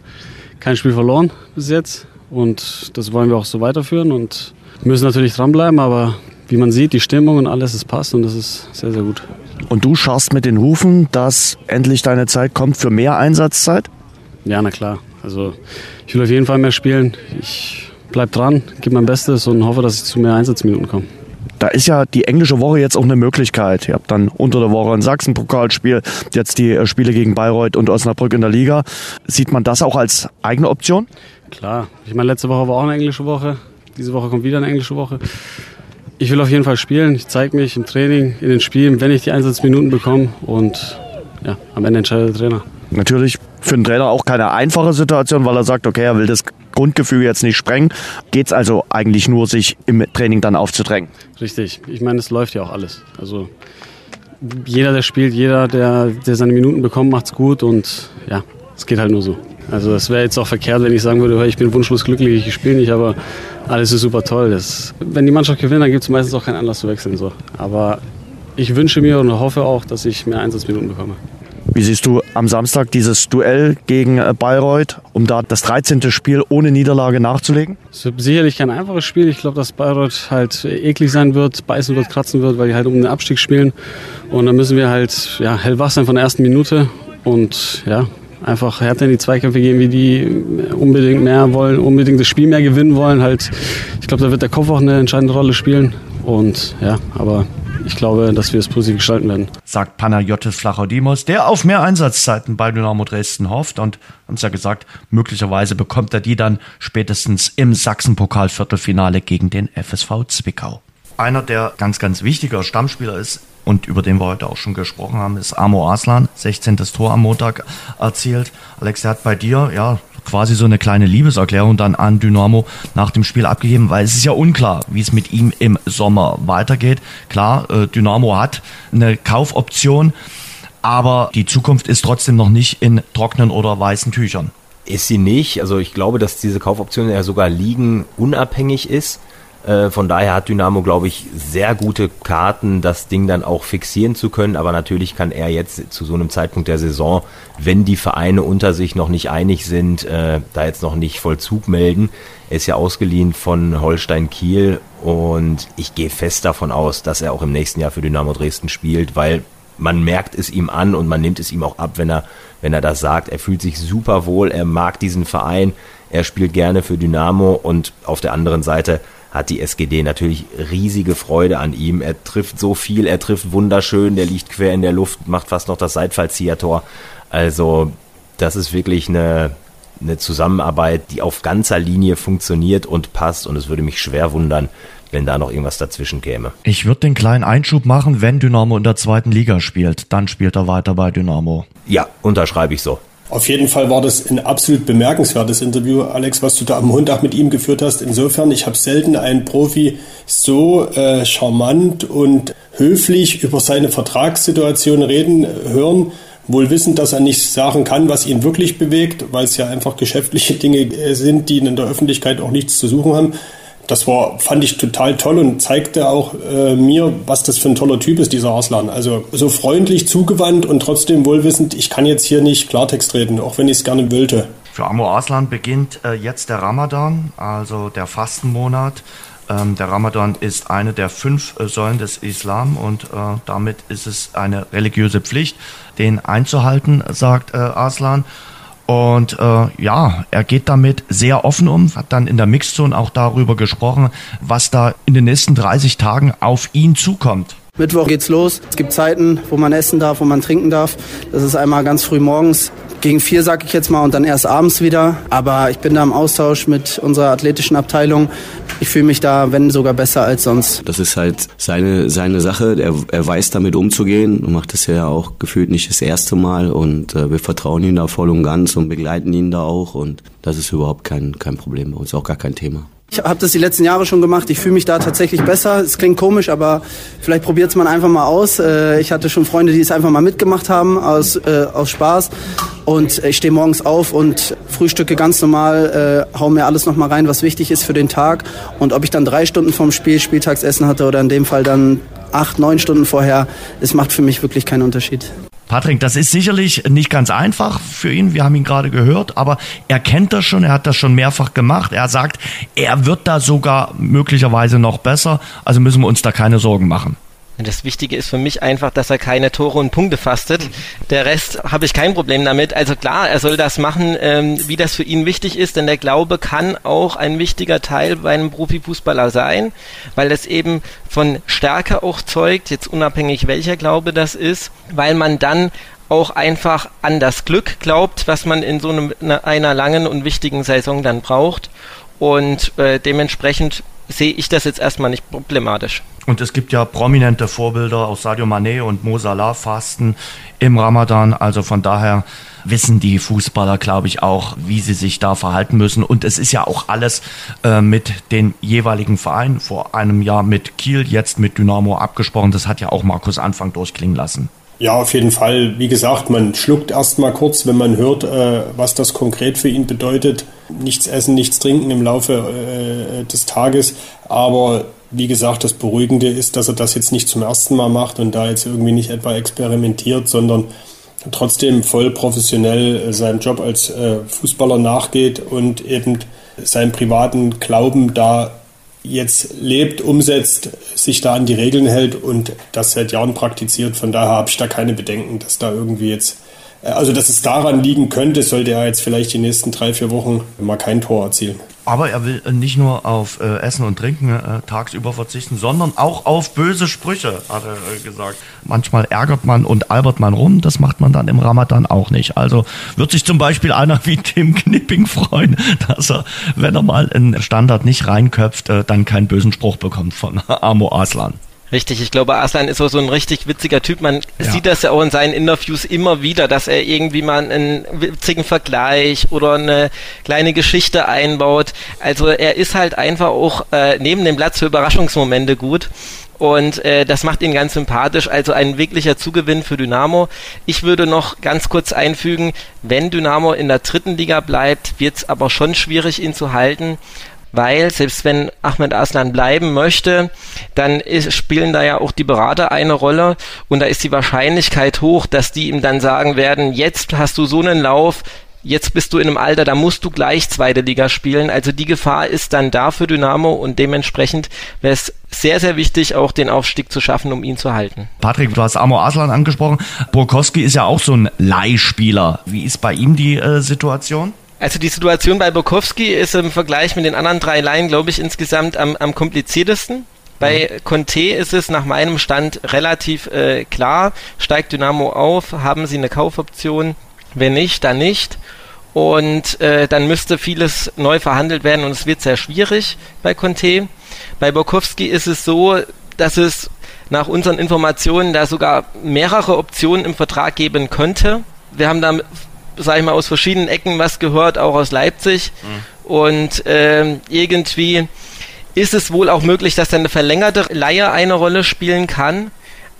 Kein Spiel verloren bis jetzt und das wollen wir auch so weiterführen und müssen natürlich dranbleiben, aber wie man sieht, die Stimmung und alles, es passt und das ist sehr, sehr gut. Und du schaust mit den Hufen, dass endlich deine Zeit kommt für mehr Einsatzzeit? Ja, na klar. Also ich will auf jeden Fall mehr spielen. Ich bleib dran, gebe mein Bestes und hoffe, dass ich zu mehr Einsatzminuten komme. Da ist ja die englische Woche jetzt auch eine Möglichkeit. Ihr habt dann unter der Woche ein Sachsen-Pokalspiel, jetzt die äh, Spiele gegen Bayreuth und Osnabrück in der Liga. Sieht man das auch als eigene Option? Klar. Ich meine, letzte Woche war auch eine englische Woche. Diese Woche kommt wieder eine englische Woche. Ich will auf jeden Fall spielen. Ich zeige mich im Training, in den Spielen, wenn ich die Einsatzminuten bekomme. Und ja, am Ende entscheidet der Trainer. Natürlich für den Trainer auch keine einfache Situation, weil er sagt, okay, er will das Grundgefühl jetzt nicht sprengen. Geht es also eigentlich nur, sich im Training dann aufzudrängen? Richtig. Ich meine, es läuft ja auch alles. Also jeder, der spielt, jeder, der, der seine Minuten bekommt, macht's gut und ja, es geht halt nur so. Also es wäre jetzt auch verkehrt, wenn ich sagen würde, ich bin wunschlos glücklich, ich spiele nicht, aber alles ist super toll. Das, wenn die Mannschaft gewinnt, dann gibt es meistens auch keinen Anlass zu wechseln. So. Aber ich wünsche mir und hoffe auch, dass ich mehr Einsatzminuten bekomme. Wie siehst du am Samstag dieses Duell gegen äh, Bayreuth, um da das 13. Spiel ohne Niederlage nachzulegen? Es wird sicherlich kein einfaches Spiel. Ich glaube, dass Bayreuth halt eklig sein wird, beißen wird, kratzen wird, weil die halt um den Abstieg spielen. Und dann müssen wir halt ja, hellwach sein von der ersten Minute und ja, einfach härter in die Zweikämpfe gehen, wie die unbedingt mehr wollen, unbedingt das Spiel mehr gewinnen wollen. Halt, ich glaube, da wird der Kopf auch eine entscheidende Rolle spielen. Und ja, aber ich glaube, dass wir es positiv gestalten werden. Sagt Panayotis Flachodimos, der auf mehr Einsatzzeiten bei Dynamo Dresden hofft und uns ja gesagt, möglicherweise bekommt er die dann spätestens im Sachsen-Pokal-Viertelfinale gegen den FSV Zwickau. Einer, der ganz, ganz wichtiger Stammspieler ist und über den wir heute auch schon gesprochen haben, ist Amo Aslan, 16. Tor am Montag erzielt. Alex, der hat bei dir, ja, quasi so eine kleine Liebeserklärung dann an Dynamo nach dem Spiel abgegeben, weil es ist ja unklar, wie es mit ihm im Sommer weitergeht. Klar, äh, Dynamo hat eine Kaufoption, aber die Zukunft ist trotzdem noch nicht in trockenen oder weißen Tüchern. Ist sie nicht. Also ich glaube, dass diese Kaufoption ja sogar liegen unabhängig ist. Äh, von daher hat Dynamo, glaube ich, sehr gute Karten, das Ding dann auch fixieren zu können. Aber natürlich kann er jetzt zu so einem Zeitpunkt der Saison, wenn die Vereine unter sich noch nicht einig sind, äh, da jetzt noch nicht Vollzug melden. Er ist ja ausgeliehen von Holstein Kiel und ich gehe fest davon aus, dass er auch im nächsten Jahr für Dynamo Dresden spielt, weil man merkt es ihm an und man nimmt es ihm auch ab, wenn er, wenn er das sagt. Er fühlt sich super wohl, er mag diesen Verein, er spielt gerne für Dynamo und auf der anderen Seite hat die SGD natürlich riesige Freude an ihm. Er trifft so viel, er trifft wunderschön, der liegt quer in der Luft, macht fast noch das Seitfallziehertor. Also das ist wirklich eine, eine Zusammenarbeit, die auf ganzer Linie funktioniert und passt und es würde mich schwer wundern, wenn da noch irgendwas dazwischen käme. Ich würde den kleinen Einschub machen, wenn Dynamo in der zweiten Liga spielt. Dann spielt er weiter bei Dynamo. Ja, unterschreibe ich so. Auf jeden Fall war das ein absolut bemerkenswertes Interview, Alex, was du da am Montag mit ihm geführt hast. Insofern, ich habe selten einen Profi so äh, charmant und höflich über seine Vertragssituation reden hören, wohl wissend, dass er nicht sagen kann, was ihn wirklich bewegt, weil es ja einfach geschäftliche Dinge äh, sind, die in der Öffentlichkeit auch nichts zu suchen haben das war, fand ich total toll und zeigte auch äh, mir, was das für ein toller Typ ist, dieser Arslan. Also so freundlich zugewandt und trotzdem wohlwissend, ich kann jetzt hier nicht Klartext reden, auch wenn ich es gerne wollte. Für Amo Arslan beginnt äh, jetzt der Ramadan, also der Fastenmonat. Ähm, der Ramadan ist eine der fünf äh, Säulen des Islam und äh, damit ist es eine religiöse Pflicht, den einzuhalten, sagt äh, Arslan. Und äh, ja, er geht damit sehr offen um, hat dann in der Mixzone auch darüber gesprochen, was da in den nächsten 30 Tagen auf ihn zukommt. Mittwoch geht's los. Es gibt Zeiten, wo man essen darf, wo man trinken darf. Das ist einmal ganz früh morgens gegen vier, sag ich jetzt mal, und dann erst abends wieder. Aber ich bin da im Austausch mit unserer athletischen Abteilung. Ich fühle mich da, wenn sogar besser als sonst. Das ist halt seine, seine Sache. Er, er weiß damit umzugehen und macht das ja auch gefühlt nicht das erste Mal. Und äh, wir vertrauen ihm da voll und ganz und begleiten ihn da auch. Und das ist überhaupt kein, kein Problem bei uns, auch gar kein Thema. Ich habe das die letzten Jahre schon gemacht. Ich fühle mich da tatsächlich besser. Es klingt komisch, aber vielleicht probiert es man einfach mal aus. Äh, ich hatte schon Freunde, die es einfach mal mitgemacht haben aus, äh, aus Spaß. Und ich stehe morgens auf und frühstücke ganz normal, äh, hau mir alles nochmal rein, was wichtig ist für den Tag. Und ob ich dann drei Stunden vom Spiel Spieltagsessen hatte oder in dem Fall dann acht, neun Stunden vorher, es macht für mich wirklich keinen Unterschied. Patrick, das ist sicherlich nicht ganz einfach für ihn. Wir haben ihn gerade gehört, aber er kennt das schon. Er hat das schon mehrfach gemacht. Er sagt, er wird da sogar möglicherweise noch besser. Also müssen wir uns da keine Sorgen machen. Das Wichtige ist für mich einfach, dass er keine Tore und Punkte fastet. Der Rest habe ich kein Problem damit. Also klar, er soll das machen, ähm, wie das für ihn wichtig ist, denn der Glaube kann auch ein wichtiger Teil bei einem Profifußballer sein, weil das eben von Stärke auch zeugt, jetzt unabhängig welcher Glaube das ist, weil man dann auch einfach an das Glück glaubt, was man in so einem, einer langen und wichtigen Saison dann braucht. Und äh, dementsprechend sehe ich das jetzt erstmal nicht problematisch. Und es gibt ja prominente Vorbilder aus Sadio Mané und Mo Salah fasten im Ramadan. Also von daher wissen die Fußballer, glaube ich, auch, wie sie sich da verhalten müssen. Und es ist ja auch alles äh, mit den jeweiligen Vereinen vor einem Jahr mit Kiel, jetzt mit Dynamo abgesprochen. Das hat ja auch Markus Anfang durchklingen lassen. Ja, auf jeden Fall. Wie gesagt, man schluckt erstmal kurz, wenn man hört, äh, was das konkret für ihn bedeutet. Nichts essen, nichts trinken im Laufe äh, des Tages. Aber wie gesagt, das Beruhigende ist, dass er das jetzt nicht zum ersten Mal macht und da jetzt irgendwie nicht etwa experimentiert, sondern trotzdem voll professionell äh, seinem Job als äh, Fußballer nachgeht und eben seinen privaten Glauben da jetzt lebt, umsetzt, sich da an die Regeln hält und das seit Jahren praktiziert. Von daher habe ich da keine Bedenken, dass da irgendwie jetzt, also dass es daran liegen könnte, sollte er jetzt vielleicht die nächsten drei, vier Wochen mal kein Tor erzielen. Aber er will nicht nur auf äh, Essen und Trinken äh, tagsüber verzichten, sondern auch auf böse Sprüche, hat er äh, gesagt. Manchmal ärgert man und albert man rum, das macht man dann im Ramadan auch nicht. Also wird sich zum Beispiel einer wie Tim Knipping freuen, dass er, wenn er mal einen Standard nicht reinköpft, äh, dann keinen bösen Spruch bekommt von Amo Aslan. Richtig, ich glaube, Aslan ist auch so ein richtig witziger Typ. Man ja. sieht das ja auch in seinen Interviews immer wieder, dass er irgendwie mal einen witzigen Vergleich oder eine kleine Geschichte einbaut. Also er ist halt einfach auch äh, neben dem Platz für Überraschungsmomente gut. Und äh, das macht ihn ganz sympathisch, also ein wirklicher Zugewinn für Dynamo. Ich würde noch ganz kurz einfügen, wenn Dynamo in der dritten Liga bleibt, wird es aber schon schwierig, ihn zu halten, weil selbst wenn Ahmed Aslan bleiben möchte, dann ist, spielen da ja auch die Berater eine Rolle und da ist die Wahrscheinlichkeit hoch, dass die ihm dann sagen werden, jetzt hast du so einen Lauf, jetzt bist du in einem Alter, da musst du gleich zweite Liga spielen. Also die Gefahr ist dann da für Dynamo und dementsprechend wäre es sehr, sehr wichtig, auch den Aufstieg zu schaffen, um ihn zu halten. Patrick, du hast Amo Aslan angesprochen. Burkowski ist ja auch so ein Leihspieler. Wie ist bei ihm die äh, Situation? Also die Situation bei Bukowski ist im Vergleich mit den anderen drei Laien, glaube ich, insgesamt am, am kompliziertesten. Bei mhm. Conte ist es nach meinem Stand relativ äh, klar. Steigt Dynamo auf, haben sie eine Kaufoption? Wenn nicht, dann nicht. Und äh, dann müsste vieles neu verhandelt werden und es wird sehr schwierig bei Conte. Bei Bokowski ist es so, dass es nach unseren Informationen da sogar mehrere Optionen im Vertrag geben könnte. Wir haben da sag ich mal, aus verschiedenen Ecken was gehört, auch aus Leipzig. Mhm. Und ähm, irgendwie ist es wohl auch möglich, dass dann eine verlängerte Leihe eine Rolle spielen kann.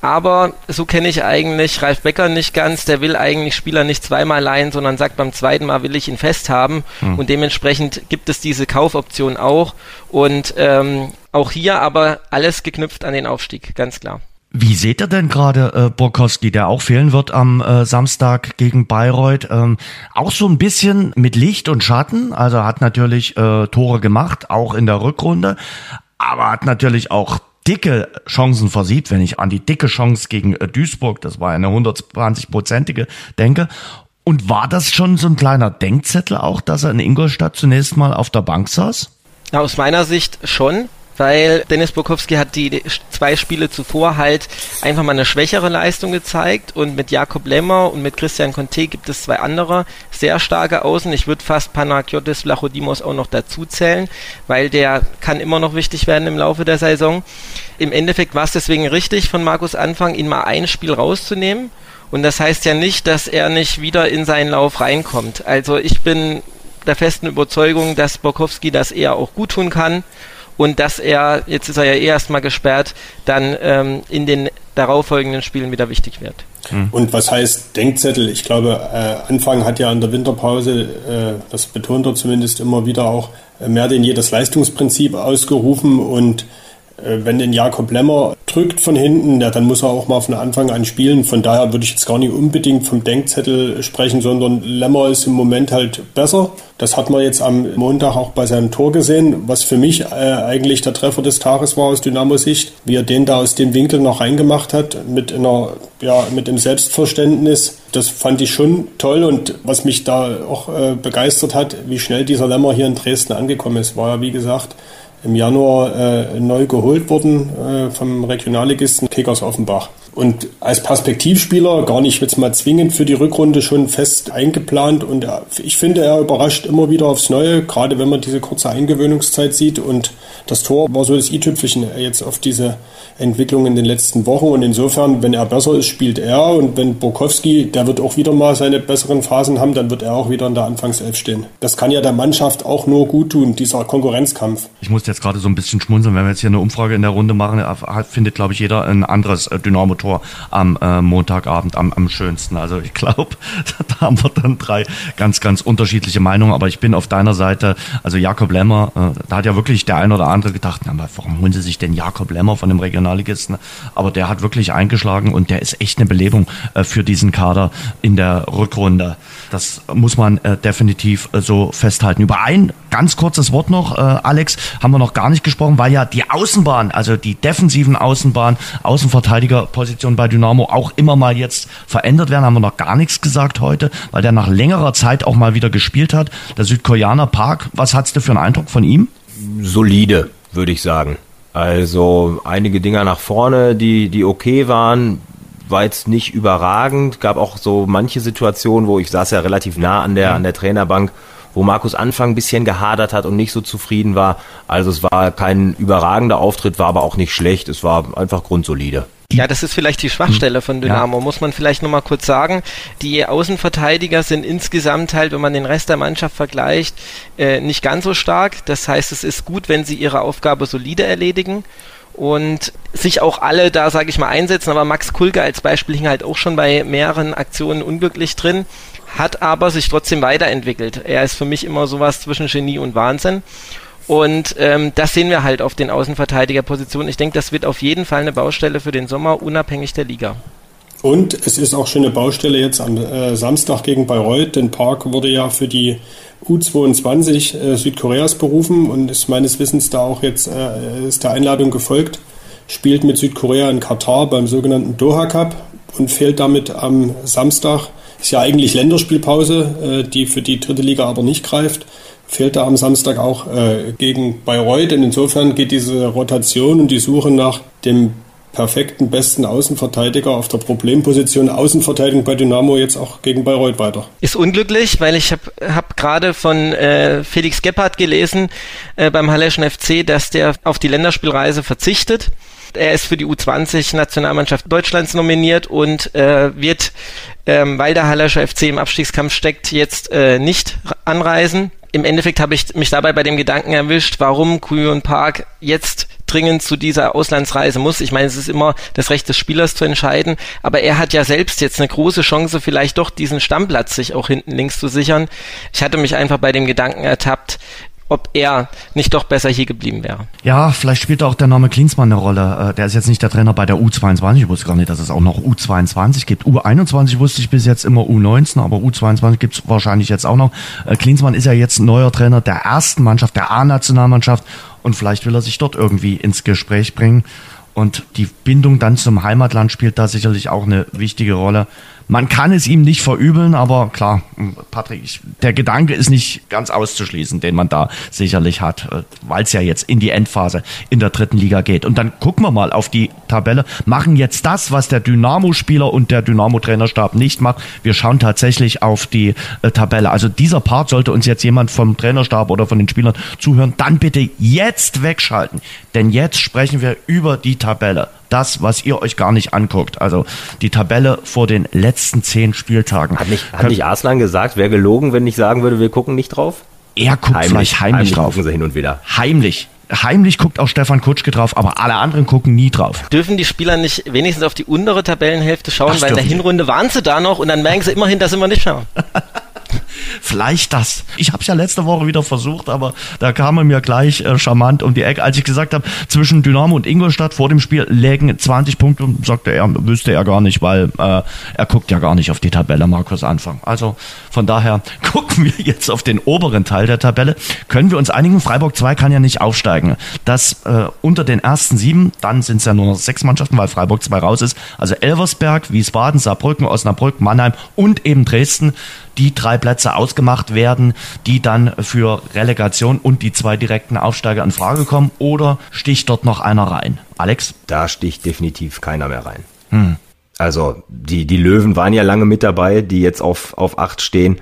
Aber so kenne ich eigentlich Ralf Becker nicht ganz. Der will eigentlich Spieler nicht zweimal leihen, sondern sagt beim zweiten Mal will ich ihn festhaben. Mhm. Und dementsprechend gibt es diese Kaufoption auch. Und ähm, auch hier aber alles geknüpft an den Aufstieg, ganz klar. Wie seht ihr denn gerade äh, Borkowski, der auch fehlen wird am äh, Samstag gegen Bayreuth? Ähm, auch so ein bisschen mit Licht und Schatten. Also hat natürlich äh, Tore gemacht, auch in der Rückrunde, aber hat natürlich auch dicke Chancen versiebt, wenn ich an die dicke Chance gegen äh, Duisburg, das war eine 120-prozentige, denke. Und war das schon so ein kleiner Denkzettel auch, dass er in Ingolstadt zunächst mal auf der Bank saß? Ja, aus meiner Sicht schon weil Dennis Bukowski hat die zwei Spiele zuvor halt einfach mal eine schwächere Leistung gezeigt und mit Jakob Lemmer und mit Christian Conte gibt es zwei andere sehr starke Außen. Ich würde fast Panagiotis Vlachodimos auch noch dazu zählen, weil der kann immer noch wichtig werden im Laufe der Saison. Im Endeffekt war es deswegen richtig von Markus Anfang, ihn mal ein Spiel rauszunehmen. Und das heißt ja nicht, dass er nicht wieder in seinen Lauf reinkommt. Also ich bin der festen Überzeugung, dass Bokowski das eher auch gut tun kann und dass er, jetzt ist er ja eh erstmal gesperrt, dann ähm, in den darauffolgenden Spielen wieder wichtig wird. Hm. Und was heißt Denkzettel? Ich glaube, äh, Anfang hat ja in der Winterpause, äh, das betont er zumindest immer wieder auch, äh, mehr denn je das Leistungsprinzip ausgerufen und Äh, wenn den Jakob Lemmer drückt von hinten, ja, dann muss er auch mal von Anfang an spielen. Von daher würde ich jetzt gar nicht unbedingt vom Denkzettel sprechen, sondern Lemmer ist im Moment halt besser. Das hat man jetzt am Montag auch bei seinem Tor gesehen, was für mich äh, eigentlich der Treffer des Tages war aus Dynamo-Sicht, wie er den da aus dem Winkel noch reingemacht hat, mit einer, ja, mit dem Selbstverständnis. Das fand ich schon toll und was mich da auch äh, begeistert hat, wie schnell dieser Lemmer hier in Dresden angekommen ist, war ja wie gesagt im Januar äh, neu geholt worden äh, vom Regionalligisten Kickers Offenbach. Und als Perspektivspieler gar nicht jetzt mal zwingend für die Rückrunde schon fest eingeplant. Und ich finde, er überrascht immer wieder aufs Neue, gerade wenn man diese kurze Eingewöhnungszeit sieht. Und das Tor war so das i-Tüpfelchen jetzt auf diese Entwicklung in den letzten Wochen. Und insofern, wenn er besser ist, spielt er. Und wenn Borkowski, der wird auch wieder mal seine besseren Phasen haben, dann wird er auch wieder in der Anfangself stehen. Das kann ja der Mannschaft auch nur gut tun, dieser Konkurrenzkampf. Ich muss jetzt gerade so ein bisschen schmunzeln, wenn wir jetzt hier eine Umfrage in der Runde machen, findet, glaube ich, jeder ein anderes äh, Dynamo-Tor am äh, Montagabend am, am schönsten. Also ich glaube, da haben wir dann drei ganz, ganz unterschiedliche Meinungen. Aber ich bin auf deiner Seite. Also Jakob Lemmer, äh, da hat ja wirklich der ein oder andere gedacht, na, warum holen sie sich denn Jakob Lemmer von dem Regional Regionalligisten. Aber der hat wirklich eingeschlagen und der ist echt eine Belebung äh, für diesen Kader in der Rückrunde. Das muss man äh, definitiv äh, so festhalten. Über ein ganz kurzes Wort noch, Alex, haben wir noch gar nicht gesprochen, weil ja die Außenbahn, also die defensiven Außenbahn, Außenverteidigerposition bei Dynamo auch immer mal jetzt verändert werden, haben wir noch gar nichts gesagt heute, weil der nach längerer Zeit auch mal wieder gespielt hat. Der Südkoreaner Park, was hast du für einen Eindruck von ihm? Solide, würde ich sagen. Also einige Dinger nach vorne, die, die okay waren, war jetzt nicht überragend. Gab auch so manche Situationen, wo ich saß ja relativ nah an der, an der Trainerbank, wo Markus Anfang ein bisschen gehadert hat und nicht so zufrieden war. Also es war kein überragender Auftritt, war aber auch nicht schlecht. Es war einfach grundsolide. Ja, das ist vielleicht die Schwachstelle von Dynamo, ja. muss man vielleicht nochmal kurz sagen. Die Außenverteidiger sind insgesamt halt, wenn man den Rest der Mannschaft vergleicht, äh, nicht ganz so stark. Das heißt, es ist gut, wenn sie ihre Aufgabe solide erledigen und sich auch alle da, sage ich mal, einsetzen. Aber Max Kulke als Beispiel hing halt auch schon bei mehreren Aktionen unglücklich drin, hat aber sich trotzdem weiterentwickelt. Er ist für mich immer sowas zwischen Genie und Wahnsinn. Und ähm, das sehen wir halt auf den Außenverteidigerpositionen. Ich denke, das wird auf jeden Fall eine Baustelle für den Sommer, unabhängig der Liga. Und es ist auch schon eine Baustelle jetzt am äh, Samstag gegen Bayreuth, denn Park wurde ja für die U22 äh, Südkoreas berufen und ist meines Wissens da auch jetzt äh, ist der Einladung gefolgt. Spielt mit Südkorea in Katar beim sogenannten Doha Cup und fehlt damit am Samstag. Ist ja eigentlich Länderspielpause, äh, die für die dritte Liga aber nicht greift fehlt er am Samstag auch äh, gegen Bayreuth. Und insofern geht diese Rotation und die Suche nach dem perfekten besten Außenverteidiger auf der Problemposition Außenverteidigung bei Dynamo jetzt auch gegen Bayreuth weiter. Ist unglücklich, weil ich habe hab gerade von äh, Felix Gebhardt gelesen äh, beim Halleschen FC, dass der auf die Länderspielreise verzichtet. Er ist für die U20-Nationalmannschaft Deutschlands nominiert und äh, wird, ähm, weil der Hallerscher FC im Abstiegskampf steckt, jetzt äh, nicht anreisen im Endeffekt habe ich mich dabei bei dem Gedanken erwischt, warum Kuyon Park jetzt dringend zu dieser Auslandsreise muss. Ich meine, es ist immer das Recht des Spielers zu entscheiden, aber er hat ja selbst jetzt eine große Chance, vielleicht doch diesen Stammplatz sich auch hinten links zu sichern. Ich hatte mich einfach bei dem Gedanken ertappt, ob er nicht doch besser hier geblieben wäre. Ja, vielleicht spielt auch der Name Klinsmann eine Rolle. Äh, der ist jetzt nicht der Trainer bei der U22. Ich wusste gar nicht, dass es auch noch U22 gibt. U21 wusste ich bis jetzt immer U19, aber U22 gibt es wahrscheinlich jetzt auch noch. Äh, Klinsmann ist ja jetzt neuer Trainer der ersten Mannschaft, der A-Nationalmannschaft und vielleicht will er sich dort irgendwie ins Gespräch bringen. Und die Bindung dann zum Heimatland spielt da sicherlich auch eine wichtige Rolle. Man kann es ihm nicht verübeln, aber klar, Patrick, ich, der Gedanke ist nicht ganz auszuschließen, den man da sicherlich hat, äh, weil es ja jetzt in die Endphase in der dritten Liga geht. Und dann gucken wir mal auf die Tabelle, machen jetzt das, was der Dynamo-Spieler und der Dynamo-Trainerstab nicht macht. Wir schauen tatsächlich auf die äh, Tabelle. Also dieser Part sollte uns jetzt jemand vom Trainerstab oder von den Spielern zuhören, dann bitte jetzt wegschalten. Denn jetzt sprechen wir über die Tabelle das, was ihr euch gar nicht anguckt. Also die Tabelle vor den letzten zehn Spieltagen. Hat nicht, hat nicht Arslan gesagt, wäre gelogen, wenn ich sagen würde, wir gucken nicht drauf? Er guckt heimlich, vielleicht heimlich, heimlich drauf. Gucken sie hin und wieder. Heimlich. Heimlich guckt auch Stefan Kutschke drauf, aber alle anderen gucken nie drauf. Dürfen die Spieler nicht wenigstens auf die untere Tabellenhälfte schauen, das weil in der Hinrunde waren sie da noch und dann merken sie immerhin, dass sie immer nicht schauen. Vielleicht das. Ich habe es ja letzte Woche wieder versucht, aber da kam er mir gleich äh, charmant um die Ecke. Als ich gesagt habe, zwischen Dynamo und Ingolstadt vor dem Spiel lägen 20 Punkte, sagte er, wüsste er gar nicht, weil äh, er guckt ja gar nicht auf die Tabelle, Markus Anfang. Also von daher gucken wir jetzt auf den oberen Teil der Tabelle. Können wir uns einigen, Freiburg 2 kann ja nicht aufsteigen. Das äh, unter den ersten sieben, dann sind es ja nur noch sechs Mannschaften, weil Freiburg 2 raus ist. Also Elversberg, Wiesbaden, Saarbrücken, Osnabrück, Mannheim und eben Dresden die drei Plätze ausgemacht werden, die dann für Relegation und die zwei direkten Aufsteiger in Frage kommen? Oder sticht dort noch einer rein? Alex? Da sticht definitiv keiner mehr rein. Hm. Also die, die Löwen waren ja lange mit dabei, die jetzt auf, auf acht stehen.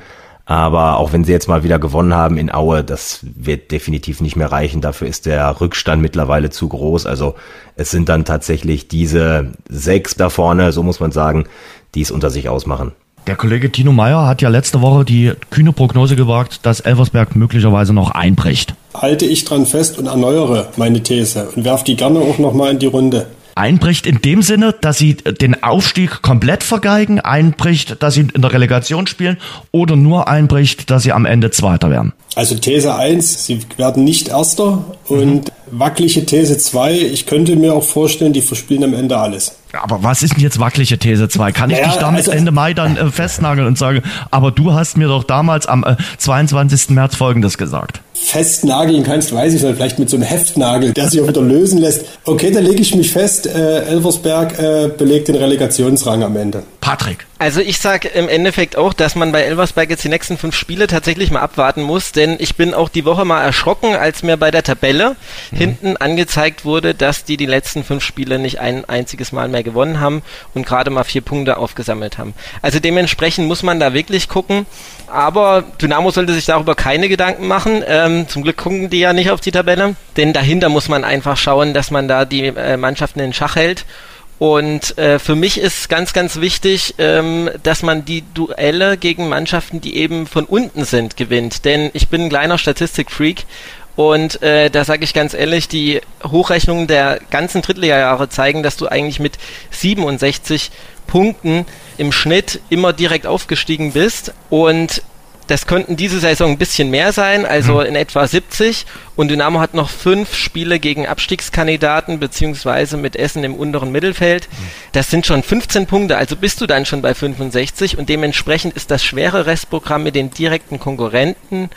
Aber auch wenn sie jetzt mal wieder gewonnen haben in Aue, das wird definitiv nicht mehr reichen. Dafür ist der Rückstand mittlerweile zu groß. Also es sind dann tatsächlich diese sechs da vorne, so muss man sagen, die es unter sich ausmachen. Der Kollege Tino Meyer hat ja letzte Woche die kühne Prognose gewagt, dass Elversberg möglicherweise noch einbricht. Halte ich dran fest und erneuere meine These und werfe die gerne auch nochmal in die Runde einbricht in dem Sinne, dass sie den Aufstieg komplett vergeigen, einbricht, dass sie in der Relegation spielen oder nur einbricht, dass sie am Ende Zweiter werden? Also These 1, sie werden nicht Erster und mhm. wackelige These 2, ich könnte mir auch vorstellen, die verspielen am Ende alles. Aber was ist denn jetzt wackelige These 2? Kann ich naja, dich damit also, Ende Mai dann äh, festnageln und sagen, aber du hast mir doch damals am äh, 22. März Folgendes gesagt? Festnageln kannst, weiß ich nicht, vielleicht mit so einem Heftnagel, der sich auch wieder lösen lässt. Okay, dann lege ich mich fest, äh, Elversberg äh, belegt den Relegationsrang am Ende. Patrick. Also ich sage im Endeffekt auch, dass man bei Elversberg jetzt die nächsten fünf Spiele tatsächlich mal abwarten muss, denn ich bin auch die Woche mal erschrocken, als mir bei der Tabelle mhm. hinten angezeigt wurde, dass die die letzten fünf Spiele nicht ein einziges Mal mehr gewonnen haben und gerade mal vier Punkte aufgesammelt haben. Also dementsprechend muss man da wirklich gucken, aber Dynamo sollte sich darüber keine Gedanken machen. Ähm, zum Glück gucken die ja nicht auf die Tabelle, denn dahinter muss man einfach schauen, dass man da die äh, Mannschaften in Schach hält und äh, für mich ist ganz, ganz wichtig, ähm, dass man die Duelle gegen Mannschaften, die eben von unten sind, gewinnt. Denn ich bin ein kleiner Statistikfreak und äh, da sage ich ganz ehrlich, die Hochrechnungen der ganzen Drittliga-Jahre zeigen, dass du eigentlich mit 67 Punkten im Schnitt immer direkt aufgestiegen bist. Und das könnten diese Saison ein bisschen mehr sein, also mhm. in etwa 70. Und Dynamo hat noch fünf Spiele gegen Abstiegskandidaten, beziehungsweise mit Essen im unteren Mittelfeld. Mhm. Das sind schon 15 Punkte, also bist du dann schon bei 65. Und dementsprechend ist das schwere Restprogramm mit den direkten Konkurrenten.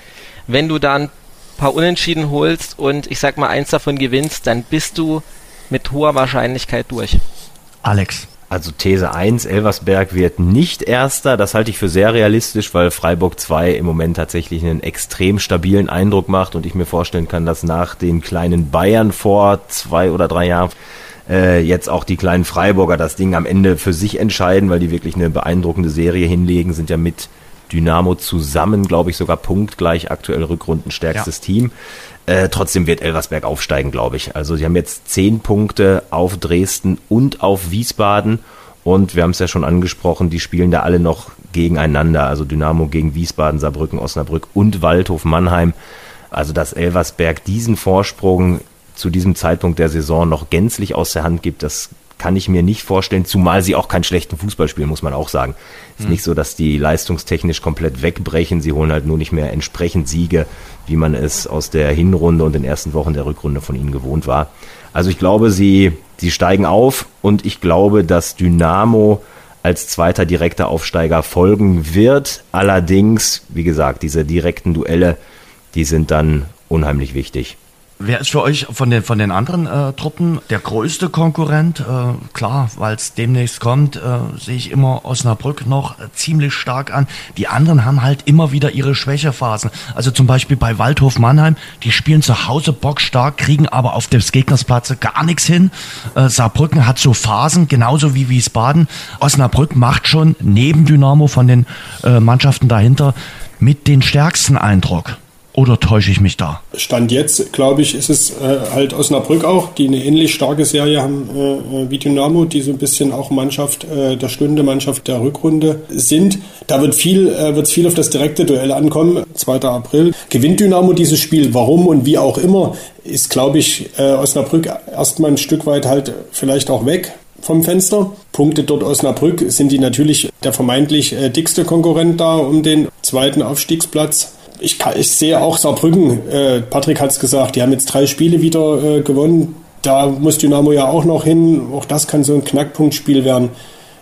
Wenn du da ein paar Unentschieden holst und ich sag mal eins davon gewinnst, dann bist du mit hoher Wahrscheinlichkeit durch. Alex. Also These 1, Elversberg wird nicht Erster. Das halte ich für sehr realistisch, weil Freiburg 2 im Moment tatsächlich einen extrem stabilen Eindruck macht und ich mir vorstellen kann, dass nach den kleinen Bayern vor zwei oder drei Jahren äh, jetzt auch die kleinen Freiburger das Ding am Ende für sich entscheiden, weil die wirklich eine beeindruckende Serie hinlegen, sind ja mit Dynamo zusammen, glaube ich, sogar punktgleich aktuell Rückrundenstärkstes ja. Team. Äh, trotzdem wird Elversberg aufsteigen, glaube ich. Also sie haben jetzt zehn Punkte auf Dresden und auf Wiesbaden. Und wir haben es ja schon angesprochen, die spielen da alle noch gegeneinander. Also Dynamo gegen Wiesbaden, Saarbrücken, Osnabrück und Waldhof Mannheim. Also dass Elversberg diesen Vorsprung zu diesem Zeitpunkt der Saison noch gänzlich aus der Hand gibt, das kann ich mir nicht vorstellen, zumal sie auch keinen schlechten Fußball spielen, muss man auch sagen. Ist mhm. nicht so, dass die leistungstechnisch komplett wegbrechen. Sie holen halt nur nicht mehr entsprechend Siege, wie man es aus der Hinrunde und den ersten Wochen der Rückrunde von ihnen gewohnt war. Also ich glaube, sie, sie steigen auf und ich glaube, dass Dynamo als zweiter direkter Aufsteiger folgen wird. Allerdings, wie gesagt, diese direkten Duelle, die sind dann unheimlich wichtig. Wer ist für euch von den, von den anderen äh, Truppen der größte Konkurrent? Äh, klar, weil es demnächst kommt, äh, sehe ich immer Osnabrück noch äh, ziemlich stark an. Die anderen haben halt immer wieder ihre Schwächephasen. Also zum Beispiel bei Waldhof Mannheim, die spielen zu Hause bockstark, kriegen aber auf des Gegnersplatze gar nichts hin. Äh, Saarbrücken hat so Phasen, genauso wie Wiesbaden. Osnabrück macht schon neben Dynamo von den äh, Mannschaften dahinter mit den stärksten Eindruck. Oder täusche ich mich da? Stand jetzt, glaube ich, ist es äh, halt Osnabrück auch, die eine ähnlich starke Serie haben äh, äh, wie Dynamo, die so ein bisschen auch Mannschaft äh, der Stunde, Mannschaft der Rückrunde sind. Da wird viel, äh, wird viel auf das direkte Duell ankommen. 2. April. Gewinnt Dynamo dieses Spiel? Warum und wie auch immer, ist, glaube ich, äh, Osnabrück erstmal ein Stück weit halt vielleicht auch weg vom Fenster. Punkte dort Osnabrück, sind die natürlich der vermeintlich äh, dickste Konkurrent da um den zweiten Aufstiegsplatz. Ich, kann, ich sehe auch Saarbrücken, äh, Patrick hat es gesagt, die haben jetzt drei Spiele wieder äh, gewonnen. Da muss Dynamo ja auch noch hin. Auch das kann so ein Knackpunktspiel werden.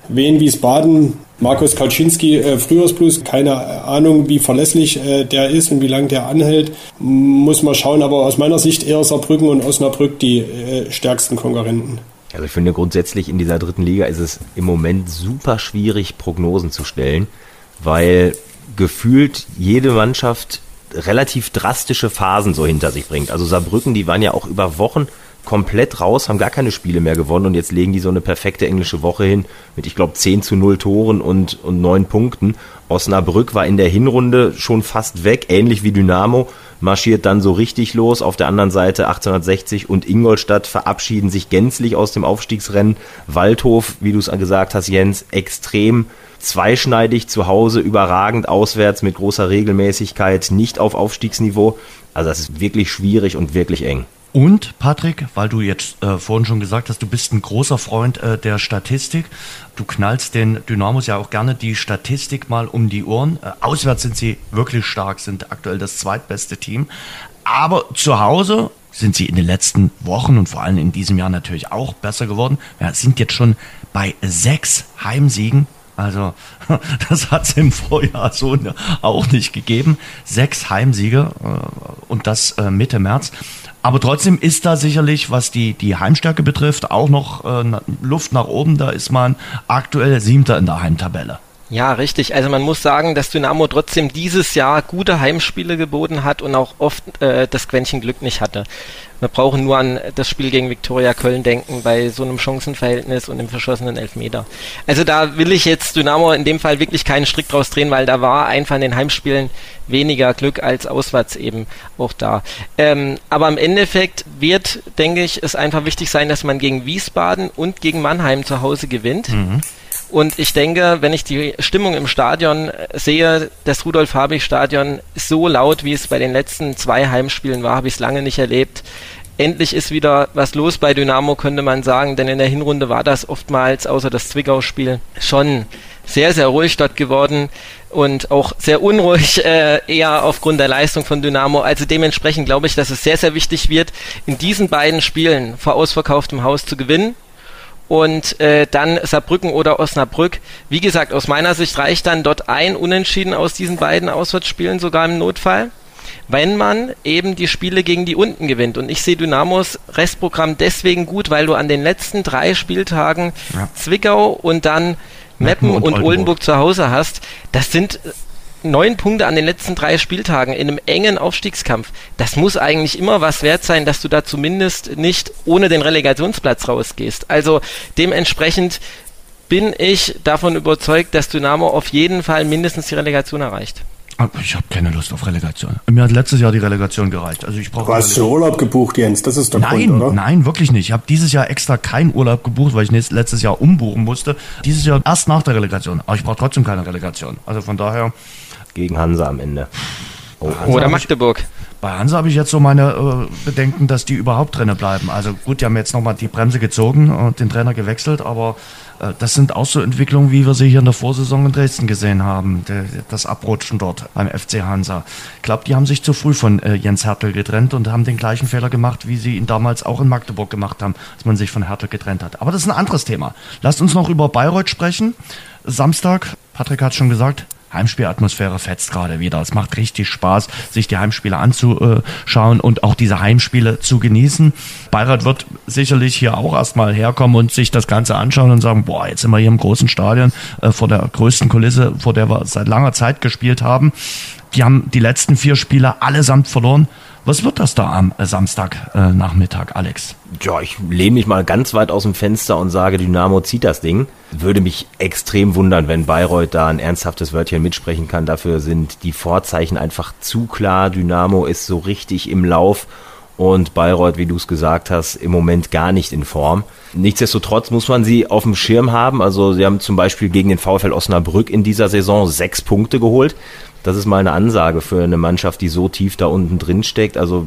Wien Wiesbaden, Markus Kaczynski, äh, Frühjahrsblues, keine Ahnung, wie verlässlich äh, der ist und wie lange der anhält. Muss man schauen, aber aus meiner Sicht eher Saarbrücken und Osnabrück die äh, stärksten Konkurrenten. Also ich finde grundsätzlich in dieser dritten Liga ist es im Moment super schwierig, Prognosen zu stellen, weil gefühlt jede Mannschaft relativ drastische Phasen so hinter sich bringt. Also Saarbrücken, die waren ja auch über Wochen komplett raus, haben gar keine Spiele mehr gewonnen und jetzt legen die so eine perfekte englische Woche hin mit, ich glaube, 10 zu 0 Toren und, und 9 Punkten. Osnabrück war in der Hinrunde schon fast weg, ähnlich wie Dynamo, marschiert dann so richtig los. Auf der anderen Seite 1860 und Ingolstadt verabschieden sich gänzlich aus dem Aufstiegsrennen. Waldhof, wie du es gesagt hast, Jens, extrem zweischneidig zu Hause, überragend auswärts mit großer Regelmäßigkeit, nicht auf Aufstiegsniveau. Also das ist wirklich schwierig und wirklich eng. Und Patrick, weil du jetzt äh, vorhin schon gesagt hast, du bist ein großer Freund äh, der Statistik. Du knallst den Dynamos ja auch gerne die Statistik mal um die Ohren. Äh, auswärts sind sie wirklich stark, sind aktuell das zweitbeste Team. Aber zu Hause sind sie in den letzten Wochen und vor allem in diesem Jahr natürlich auch besser geworden. Ja, sind jetzt schon bei sechs Heimsiegen also das hat es im Vorjahr so auch nicht gegeben. Sechs Heimsiege äh, und das äh, Mitte März. Aber trotzdem ist da sicherlich, was die, die Heimstärke betrifft, auch noch äh, Luft nach oben. Da ist man aktuell Siebter in der Heimtabelle. Ja, richtig. Also man muss sagen, dass Dynamo trotzdem dieses Jahr gute Heimspiele geboten hat und auch oft äh, das Quäntchen Glück nicht hatte. Wir brauchen nur an das Spiel gegen Viktoria Köln denken, bei so einem Chancenverhältnis und dem verschossenen Elfmeter. Also da will ich jetzt Dynamo in dem Fall wirklich keinen Strick draus drehen, weil da war einfach in den Heimspielen weniger Glück als auswärts eben auch da. Ähm, aber im Endeffekt wird, denke ich, es einfach wichtig sein, dass man gegen Wiesbaden und gegen Mannheim zu Hause gewinnt. Mhm. Und ich denke, wenn ich die Stimmung im Stadion sehe, das Rudolf-Habich-Stadion ist so laut, wie es bei den letzten zwei Heimspielen war, habe ich es lange nicht erlebt. Endlich ist wieder was los bei Dynamo, könnte man sagen, denn in der Hinrunde war das oftmals, außer das Zwickau-Spiel, schon sehr, sehr ruhig dort geworden und auch sehr unruhig, äh, eher aufgrund der Leistung von Dynamo. Also dementsprechend glaube ich, dass es sehr, sehr wichtig wird, in diesen beiden Spielen vor ausverkauftem Haus zu gewinnen und äh, dann Saarbrücken oder Osnabrück. Wie gesagt, aus meiner Sicht reicht dann dort ein Unentschieden aus diesen beiden Auswärtsspielen sogar im Notfall, wenn man eben die Spiele gegen die unten gewinnt. Und ich sehe Dynamos Restprogramm deswegen gut, weil du an den letzten drei Spieltagen ja. Zwickau und dann Meppen und, und Oldenburg. Oldenburg zu Hause hast. Das sind neun Punkte an den letzten drei Spieltagen in einem engen Aufstiegskampf. Das muss eigentlich immer was wert sein, dass du da zumindest nicht ohne den Relegationsplatz rausgehst. Also dementsprechend bin ich davon überzeugt, dass Dynamo auf jeden Fall mindestens die Relegation erreicht. Ich habe keine Lust auf Relegation. Mir hat letztes Jahr die Relegation gereicht. Also ich brauche. Du hast schon Urlaub gebucht, Jens. Das ist der nein, Grund, oder? Nein, wirklich nicht. Ich habe dieses Jahr extra keinen Urlaub gebucht, weil ich letztes Jahr umbuchen musste. Dieses Jahr erst nach der Relegation. Aber ich brauche trotzdem keine Relegation. Also von daher gegen Hansa am Ende. Oh, Oder Magdeburg. Bei Hansa habe ich jetzt so meine äh, Bedenken, dass die überhaupt drinnen bleiben. Also gut, die haben jetzt nochmal die Bremse gezogen und den Trainer gewechselt, aber äh, das sind auch so Entwicklungen, wie wir sie hier in der Vorsaison in Dresden gesehen haben. Der, das Abrutschen dort beim FC Hansa. Ich glaube, die haben sich zu früh von äh, Jens Hertel getrennt und haben den gleichen Fehler gemacht, wie sie ihn damals auch in Magdeburg gemacht haben, als man sich von Hertel getrennt hat. Aber das ist ein anderes Thema. Lasst uns noch über Bayreuth sprechen. Samstag, Patrick hat schon gesagt, Heimspielatmosphäre fetzt gerade wieder. Es macht richtig Spaß, sich die Heimspiele anzuschauen und auch diese Heimspiele zu genießen. Bayreuth wird sicherlich hier auch erstmal herkommen und sich das Ganze anschauen und sagen, boah, jetzt sind wir hier im großen Stadion äh, vor der größten Kulisse, vor der wir seit langer Zeit gespielt haben. Die haben die letzten vier Spiele allesamt verloren. Was wird das da am Samstagnachmittag, Alex? Ja, ich lehne mich mal ganz weit aus dem Fenster und sage, Dynamo zieht das Ding. Würde mich extrem wundern, wenn Bayreuth da ein ernsthaftes Wörtchen mitsprechen kann. Dafür sind die Vorzeichen einfach zu klar. Dynamo ist so richtig im Lauf und Bayreuth, wie du es gesagt hast, im Moment gar nicht in Form. Nichtsdestotrotz muss man sie auf dem Schirm haben. Also sie haben zum Beispiel gegen den VfL Osnabrück in dieser Saison sechs Punkte geholt. Das ist mal eine Ansage für eine Mannschaft, die so tief da unten drin steckt. Also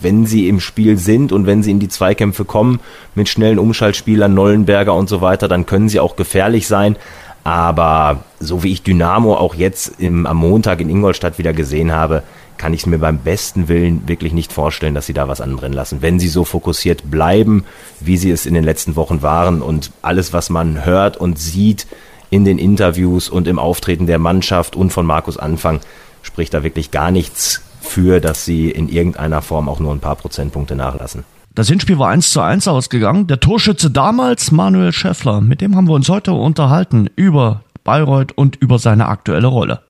wenn sie im Spiel sind und wenn sie in die Zweikämpfe kommen mit schnellen Umschaltspielern, Nollenberger und so weiter, dann können sie auch gefährlich sein. Aber so wie ich Dynamo auch jetzt im, am Montag in Ingolstadt wieder gesehen habe, kann ich es mir beim besten Willen wirklich nicht vorstellen, dass sie da was anbrennen lassen. Wenn sie so fokussiert bleiben, wie sie es in den letzten Wochen waren und alles, was man hört und sieht in den Interviews und im Auftreten der Mannschaft und von Markus Anfang, spricht da wirklich gar nichts für, dass sie in irgendeiner Form auch nur ein paar Prozentpunkte nachlassen. Das Hinspiel war 1 zu 1 ausgegangen. Der Torschütze damals, Manuel Schäffler, mit dem haben wir uns heute unterhalten über Bayreuth und über seine aktuelle Rolle.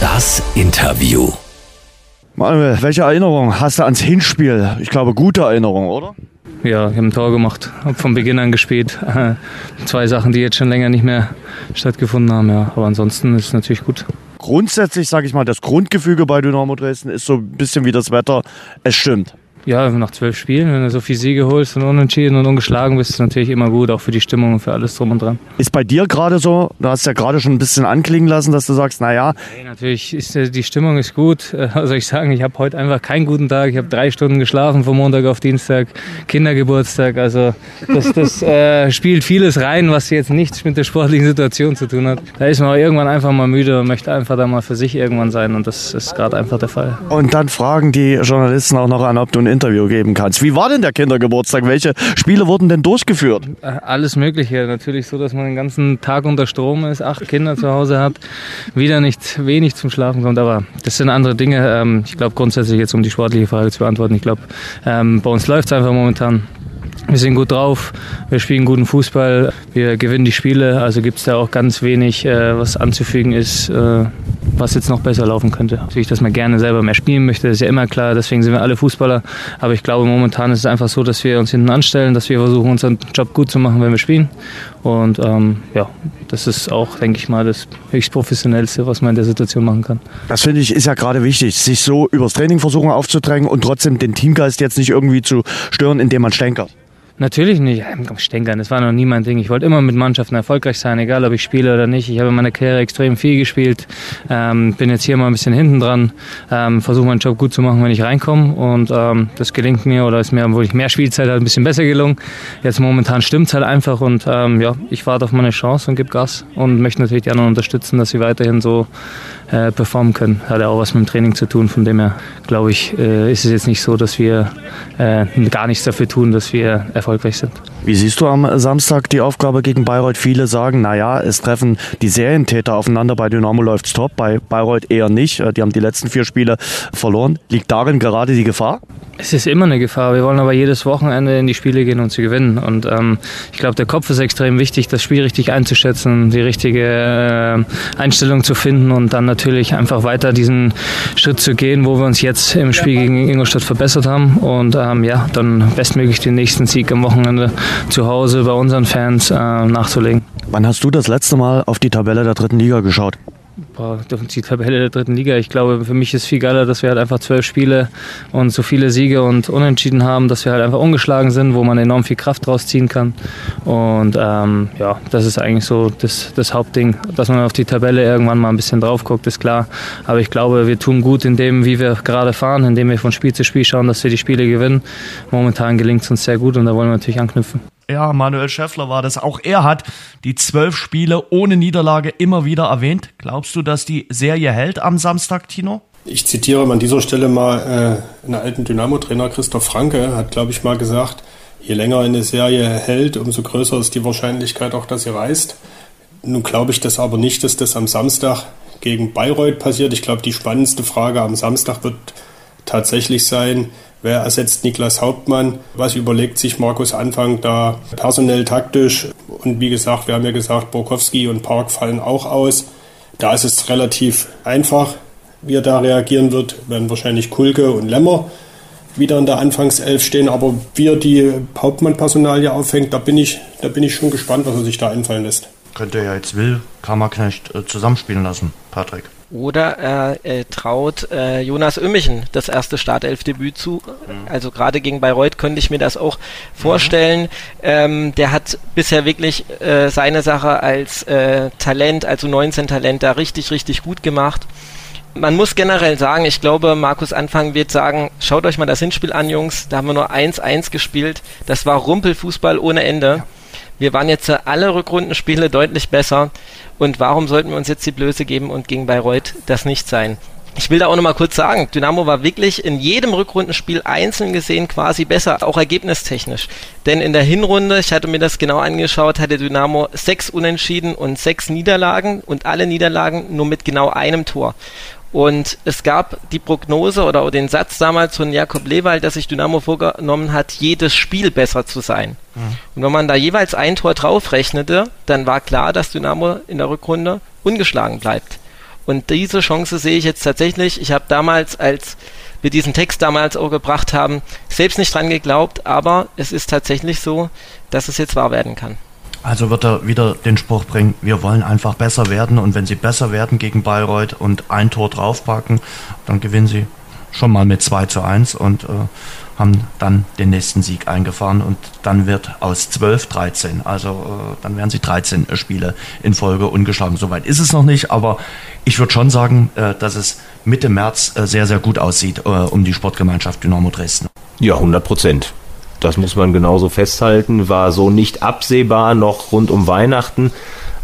Das Interview. Manuel, welche Erinnerung hast du ans Hinspiel? Ich glaube, gute Erinnerung, oder? Ja, ich habe ein Tor gemacht, habe von Beginn an gespielt. Zwei Sachen, die jetzt schon länger nicht mehr stattgefunden haben, ja. Aber ansonsten ist es natürlich gut. Grundsätzlich, sage ich mal, das Grundgefüge bei Dynamo Dresden ist so ein bisschen wie das Wetter. Es stimmt ja, nach zwölf Spielen, wenn du so viel Siege holst und unentschieden und ungeschlagen bist, ist natürlich immer gut, auch für die Stimmung und für alles drum und dran. Ist bei dir gerade so, du hast ja gerade schon ein bisschen anklingen lassen, dass du sagst, naja. Nee, natürlich ist äh, die Stimmung ist gut. Also ich sagen, ich habe heute einfach keinen guten Tag. Ich habe drei Stunden geschlafen von Montag auf Dienstag, Kindergeburtstag. Also das, das äh, spielt vieles rein, was jetzt nichts mit der sportlichen Situation zu tun hat. Da ist man auch irgendwann einfach mal müde und möchte einfach da mal für sich irgendwann sein und das ist gerade einfach der Fall. Und dann fragen die Journalisten auch noch an, ob du Interview geben kannst. Wie war denn der Kindergeburtstag? Welche Spiele wurden denn durchgeführt? Äh, alles Mögliche. Natürlich so, dass man den ganzen Tag unter Strom ist, acht Kinder zu Hause hat, wieder nicht wenig zum Schlafen kommt. Aber das sind andere Dinge. Ähm, ich glaube grundsätzlich jetzt, um die sportliche Frage zu beantworten, ich glaube, ähm, bei uns läuft es einfach momentan. Wir sind gut drauf, wir spielen guten Fußball, wir gewinnen die Spiele, also gibt es da auch ganz wenig, äh, was anzufügen ist, äh, was jetzt noch besser laufen könnte. Natürlich, dass man gerne selber mehr spielen möchte, ist ja immer klar, deswegen sind wir alle Fußballer, aber ich glaube momentan ist es einfach so, dass wir uns hinten anstellen, dass wir versuchen, unseren Job gut zu machen, wenn wir spielen und ähm, ja, das ist auch, denke ich mal, das höchst professionellste, was man in der Situation machen kann. Das finde ich ist ja gerade wichtig, sich so übers Training versuchen aufzudrängen und trotzdem den Teamgeist jetzt nicht irgendwie zu stören, indem man stänkert. Natürlich nicht. Stänkern, das war noch nie mein Ding. Ich wollte immer mit Mannschaften erfolgreich sein, egal ob ich spiele oder nicht. Ich habe in meiner Karriere extrem viel gespielt. Ähm, bin jetzt hier mal ein bisschen hinten dran. Ähm, Versuche meinen Job gut zu machen, wenn ich reinkomme. Und ähm, das gelingt mir oder ist mir, obwohl ich mehr Spielzeit habe, ein bisschen besser gelungen. Jetzt momentan stimmt es halt einfach. Und ähm, ja, ich warte auf meine Chance und gebe Gas. Und möchte natürlich die anderen unterstützen, dass sie weiterhin so äh, performen können. Hat ja auch was mit dem Training zu tun. Von dem her, glaube ich, äh, ist es jetzt nicht so, dass wir äh, gar nichts dafür tun, dass wir erfolgreich sind. Wie siehst du am Samstag die Aufgabe gegen Bayreuth? Viele sagen, naja, es treffen die Serientäter aufeinander. Bei Dynamo läuft's top, bei Bayreuth eher nicht. Äh, die haben die letzten vier Spiele verloren. Liegt darin gerade die Gefahr? Es ist immer eine Gefahr. Wir wollen aber jedes Wochenende in die Spiele gehen und sie gewinnen. Und ähm, ich glaube, der Kopf ist extrem wichtig, das Spiel richtig einzuschätzen, die richtige äh, Einstellung zu finden und dann natürlich einfach weiter diesen Schritt zu gehen, wo wir uns jetzt im Spiel gegen Ingolstadt verbessert haben. Und ähm, ja, dann bestmöglich den nächsten Sieg am Wochenende zu Hause bei unseren Fans äh, nachzulegen. Wann hast du das letzte Mal auf die Tabelle der dritten Liga geschaut? Boah, die Tabelle der dritten Liga. Ich glaube, für mich ist viel geiler, dass wir halt einfach zwölf Spiele und so viele Siege und Unentschieden haben, dass wir halt einfach ungeschlagen sind, wo man enorm viel Kraft draus ziehen kann. Und ähm, ja, das ist eigentlich so das, das Hauptding, dass man auf die Tabelle irgendwann mal ein bisschen drauf guckt, ist klar. Aber ich glaube, wir tun gut in dem, wie wir gerade fahren, indem wir von Spiel zu Spiel schauen, dass wir die Spiele gewinnen. Momentan gelingt es uns sehr gut und da wollen wir natürlich anknüpfen. Ja, Manuel Schäffler war das. Auch er hat die zwölf Spiele ohne Niederlage immer wieder erwähnt. Glaubst du, dass die Serie hält am Samstag, Tino? Ich zitiere an dieser Stelle mal äh, einen alten Dynamo-Trainer, Christoph Franke, hat, glaube ich, mal gesagt, je länger eine Serie hält, umso größer ist die Wahrscheinlichkeit auch, dass sie reißt. Nun glaube ich das aber nicht, dass das am Samstag gegen Bayreuth passiert. Ich glaube, die spannendste Frage am Samstag wird tatsächlich sein, Wer ersetzt Niklas Hauptmann? Was überlegt sich Markus Anfang da personell taktisch? Und wie gesagt, wir haben ja gesagt, Borkowski und Park fallen auch aus. Da ist es relativ einfach, wie er da reagieren wird. Werden wahrscheinlich Kulke und Lemmer wieder in der Anfangself stehen. Aber wie er die Hauptmann-Personalie aufhängt, da bin, ich, da bin ich schon gespannt, was er sich da einfallen lässt. Könnte er ja jetzt will, Kammerknecht äh, zusammenspielen lassen, Patrick. Oder er äh, traut äh, Jonas Ömmichen das erste Startelfdebüt zu. Mhm. Also gerade gegen Bayreuth könnte ich mir das auch vorstellen. Mhm. Ähm, der hat bisher wirklich äh, seine Sache als äh, Talent, also 19 Talent, da richtig, richtig gut gemacht. Man muss generell sagen, ich glaube, Markus Anfang wird sagen, schaut euch mal das Hinspiel an, Jungs, da haben wir nur 1-1 gespielt. Das war Rumpelfußball ohne Ende. Ja. Wir waren jetzt alle Rückrundenspiele deutlich besser. Und warum sollten wir uns jetzt die Blöße geben und gegen Bayreuth das nicht sein? Ich will da auch nochmal kurz sagen, Dynamo war wirklich in jedem Rückrundenspiel einzeln gesehen quasi besser, auch ergebnistechnisch. Denn in der Hinrunde, ich hatte mir das genau angeschaut, hatte Dynamo sechs Unentschieden und sechs Niederlagen und alle Niederlagen nur mit genau einem Tor. Und es gab die Prognose oder den Satz damals von Jakob Lewald, dass sich Dynamo vorgenommen hat, jedes Spiel besser zu sein. Mhm. Und wenn man da jeweils ein Tor draufrechnete, dann war klar, dass Dynamo in der Rückrunde ungeschlagen bleibt. Und diese Chance sehe ich jetzt tatsächlich. Ich habe damals, als wir diesen Text damals auch gebracht haben, selbst nicht dran geglaubt, aber es ist tatsächlich so, dass es jetzt wahr werden kann. Also wird er wieder den Spruch bringen, wir wollen einfach besser werden und wenn sie besser werden gegen Bayreuth und ein Tor draufpacken, dann gewinnen sie schon mal mit 2 zu 1 und äh, haben dann den nächsten Sieg eingefahren und dann wird aus 12 13. Also äh, dann werden sie 13 Spiele in Folge ungeschlagen. Soweit ist es noch nicht, aber ich würde schon sagen, äh, dass es Mitte März äh, sehr, sehr gut aussieht äh, um die Sportgemeinschaft Dynamo Dresden. Ja, 100 Prozent. Das muss man genauso festhalten. War so nicht absehbar noch rund um Weihnachten.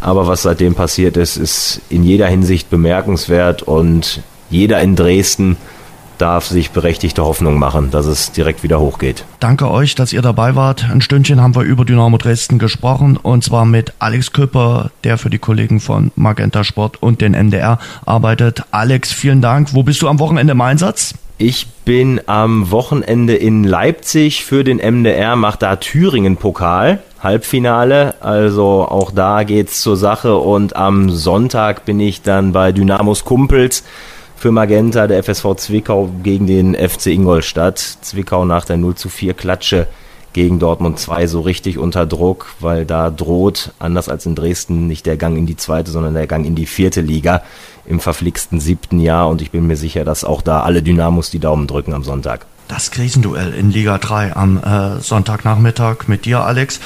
Aber was seitdem passiert ist, ist in jeder Hinsicht bemerkenswert und jeder in Dresden darf sich berechtigte Hoffnung machen, dass es direkt wieder hochgeht. Danke euch, dass ihr dabei wart. Ein Stündchen haben wir über Dynamo Dresden gesprochen und zwar mit Alex Küpper, der für die Kollegen von Magenta Sport und den MDR arbeitet. Alex, vielen Dank. Wo bist du am Wochenende im Einsatz? Ich bin am Wochenende in Leipzig für den MDR, mache da Thüringen-Pokal, Halbfinale. Also auch da geht's zur Sache. Und am Sonntag bin ich dann bei Dynamos Kumpels für Magenta, der FSV Zwickau gegen den FC Ingolstadt. Zwickau nach der 0 zu 4 Klatsche gegen Dortmund 2 so richtig unter Druck, weil da droht, anders als in Dresden, nicht der Gang in die zweite, sondern der Gang in die vierte Liga im verflixten siebten Jahr und ich bin mir sicher, dass auch da alle Dynamos die Daumen drücken am Sonntag. Das Krisenduell in Liga 3 am äh, Sonntagnachmittag mit dir, Alex.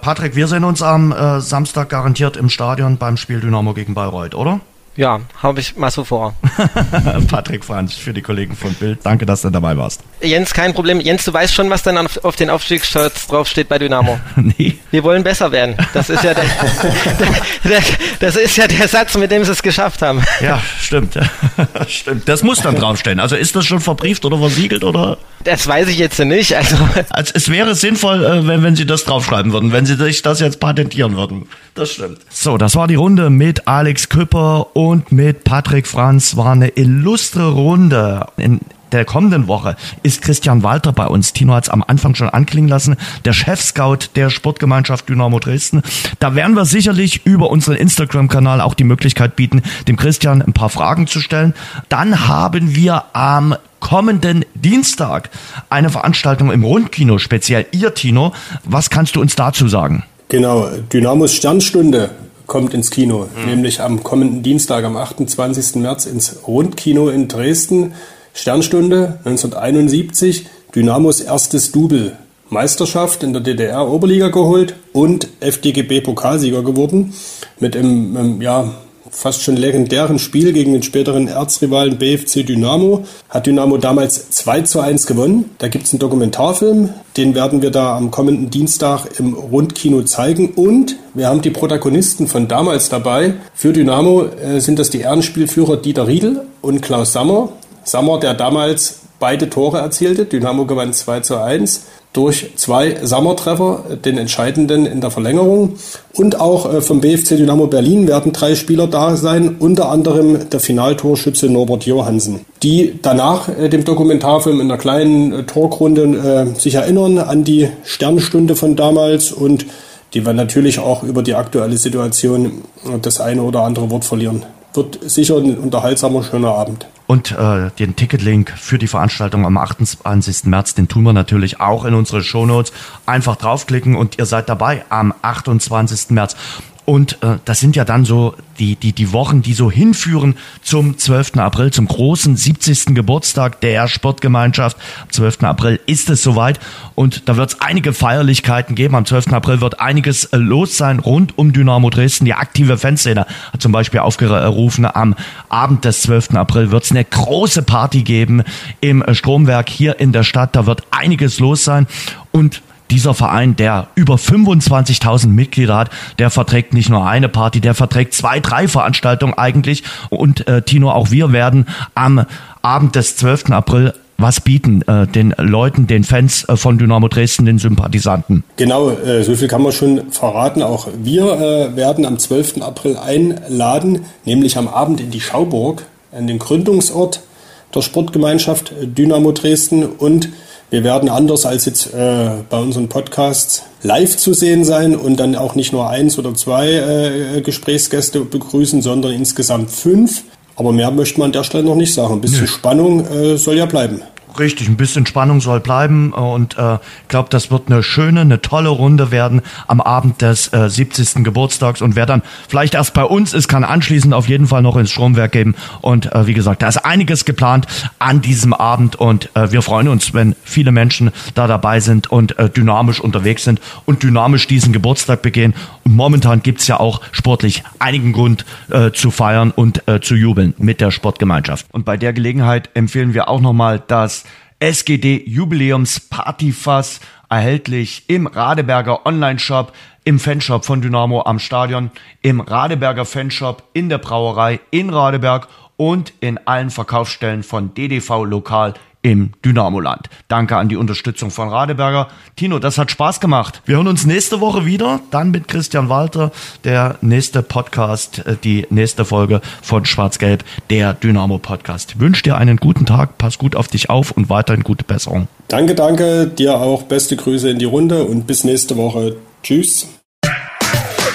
Patrick, wir sehen uns am äh, Samstag garantiert im Stadion beim Spiel Dynamo gegen Bayreuth, oder? Ja, habe ich mal so vor. Patrick Franz für die Kollegen von Bild. Danke, dass du dabei warst. Jens, kein Problem. Jens, du weißt schon, was dann auf, auf den Aufstiegsshirts draufsteht bei Dynamo. nee. Wir wollen besser werden. Das ist ja der, der, das ist ja der Satz, mit dem sie es geschafft haben. Ja, stimmt. stimmt. Das muss dann draufstehen. Also ist das schon verbrieft oder versiegelt oder? Das weiß ich jetzt nicht. Also, also es wäre sinnvoll, äh, wenn, wenn sie das draufschreiben würden, wenn sie sich das jetzt patentieren würden. Das stimmt. So, das war die Runde mit Alex Küpper und und mit Patrick Franz war eine illustre Runde. In der kommenden Woche ist Christian Walter bei uns. Tino hat es am Anfang schon anklingen lassen, der Chef-Scout der Sportgemeinschaft Dynamo Dresden. Da werden wir sicherlich über unseren Instagram-Kanal auch die Möglichkeit bieten, dem Christian ein paar Fragen zu stellen. Dann haben wir am kommenden Dienstag eine Veranstaltung im Rundkino, speziell ihr Tino. Was kannst du uns dazu sagen? Genau, Dynamos Sternstunde kommt ins Kino, mhm. nämlich am kommenden Dienstag, am 28. März ins Rundkino in Dresden. Sternstunde 1971, Dynamos erstes Double. Meisterschaft in der DDR Oberliga geholt und FDGB Pokalsieger geworden mit einem, ja, fast schon legendären Spiel gegen den späteren Erzrivalen BFC Dynamo. Hat Dynamo damals 2 zu 1 gewonnen. Da gibt es einen Dokumentarfilm, den werden wir da am kommenden Dienstag im Rundkino zeigen. Und wir haben die Protagonisten von damals dabei. Für Dynamo äh, sind das die Ehrenspielführer Dieter Riedel und Klaus Sammer. Sammer, der damals beide Tore erzielte. Dynamo gewann 2 zu 1 durch zwei Sommertreffer, den entscheidenden in der Verlängerung. Und auch äh, vom BFC Dynamo Berlin werden drei Spieler da sein, unter anderem der Finaltorschütze Norbert Johansen, die danach äh, dem Dokumentarfilm in einer kleinen äh, Talkrunde sich erinnern an die Sternstunde von damals und die wir natürlich auch über die aktuelle Situation das eine oder andere Wort verlieren. Wird sicher ein unterhaltsamer, schöner Abend. Und äh, den Ticketlink für die Veranstaltung am 28. März, den tun wir natürlich auch in unsere Shownotes. Einfach draufklicken und ihr seid dabei am 28. März. Und äh, das sind ja dann so die, die, die Wochen, die so hinführen zum 12. April, zum großen 70. Geburtstag der Sportgemeinschaft. Am 12. April ist es soweit und da wird es einige Feierlichkeiten geben. Am 12. April wird einiges äh, los sein rund um Dynamo Dresden. Die aktive Fanszene hat zum Beispiel aufgerufen, am Abend des 12. April wird es eine große Party geben im äh, Stromwerk hier in der Stadt. Da wird einiges los sein und dieser Verein, der über 25.000 Mitglieder hat, der verträgt nicht nur eine Party, der verträgt zwei, drei Veranstaltungen eigentlich. Und äh, Tino, auch wir werden am Abend des 12. April was bieten äh, den Leuten, den Fans äh, von Dynamo Dresden, den Sympathisanten? Genau, äh, so viel kann man schon verraten. Auch wir äh, werden am 12. April einladen, nämlich am Abend in die Schauburg, an den Gründungsort der Sportgemeinschaft Dynamo Dresden und wir werden anders als jetzt äh, bei unseren Podcasts live zu sehen sein und dann auch nicht nur eins oder zwei äh, Gesprächsgäste begrüßen, sondern insgesamt fünf. Aber mehr möchte man an der Stelle noch nicht sagen. Ein bisschen nee. Spannung äh, soll ja bleiben. Richtig, ein bisschen Spannung soll bleiben und äh, ich glaube, das wird eine schöne, eine tolle Runde werden am Abend des äh, 70. Geburtstags und wer dann vielleicht erst bei uns ist, kann anschließend auf jeden Fall noch ins Stromwerk geben und äh, wie gesagt, da ist einiges geplant an diesem Abend und äh, wir freuen uns, wenn viele Menschen da dabei sind und äh, dynamisch unterwegs sind und dynamisch diesen Geburtstag begehen und momentan gibt's ja auch sportlich einigen Grund äh, zu feiern und äh, zu jubeln mit der Sportgemeinschaft. Und bei der Gelegenheit empfehlen wir auch nochmal das SGD Jubiläums Partyfass erhältlich im Radeberger Online-Shop, im Fanshop von Dynamo am Stadion, im Radeberger Fanshop, in der Brauerei in Radeberg und in allen Verkaufsstellen von DDV Lokal im Dynamoland. Danke an die Unterstützung von Radeberger. Tino, das hat Spaß gemacht. Wir hören uns nächste Woche wieder, dann mit Christian Walter, der nächste Podcast, äh, die nächste Folge von Schwarz-Gelb, der Dynamo Podcast. Ich wünsche dir einen guten Tag, pass gut auf dich auf und weiterhin gute Besserung. Danke, danke, dir auch beste Grüße in die Runde und bis nächste Woche. Tschüss.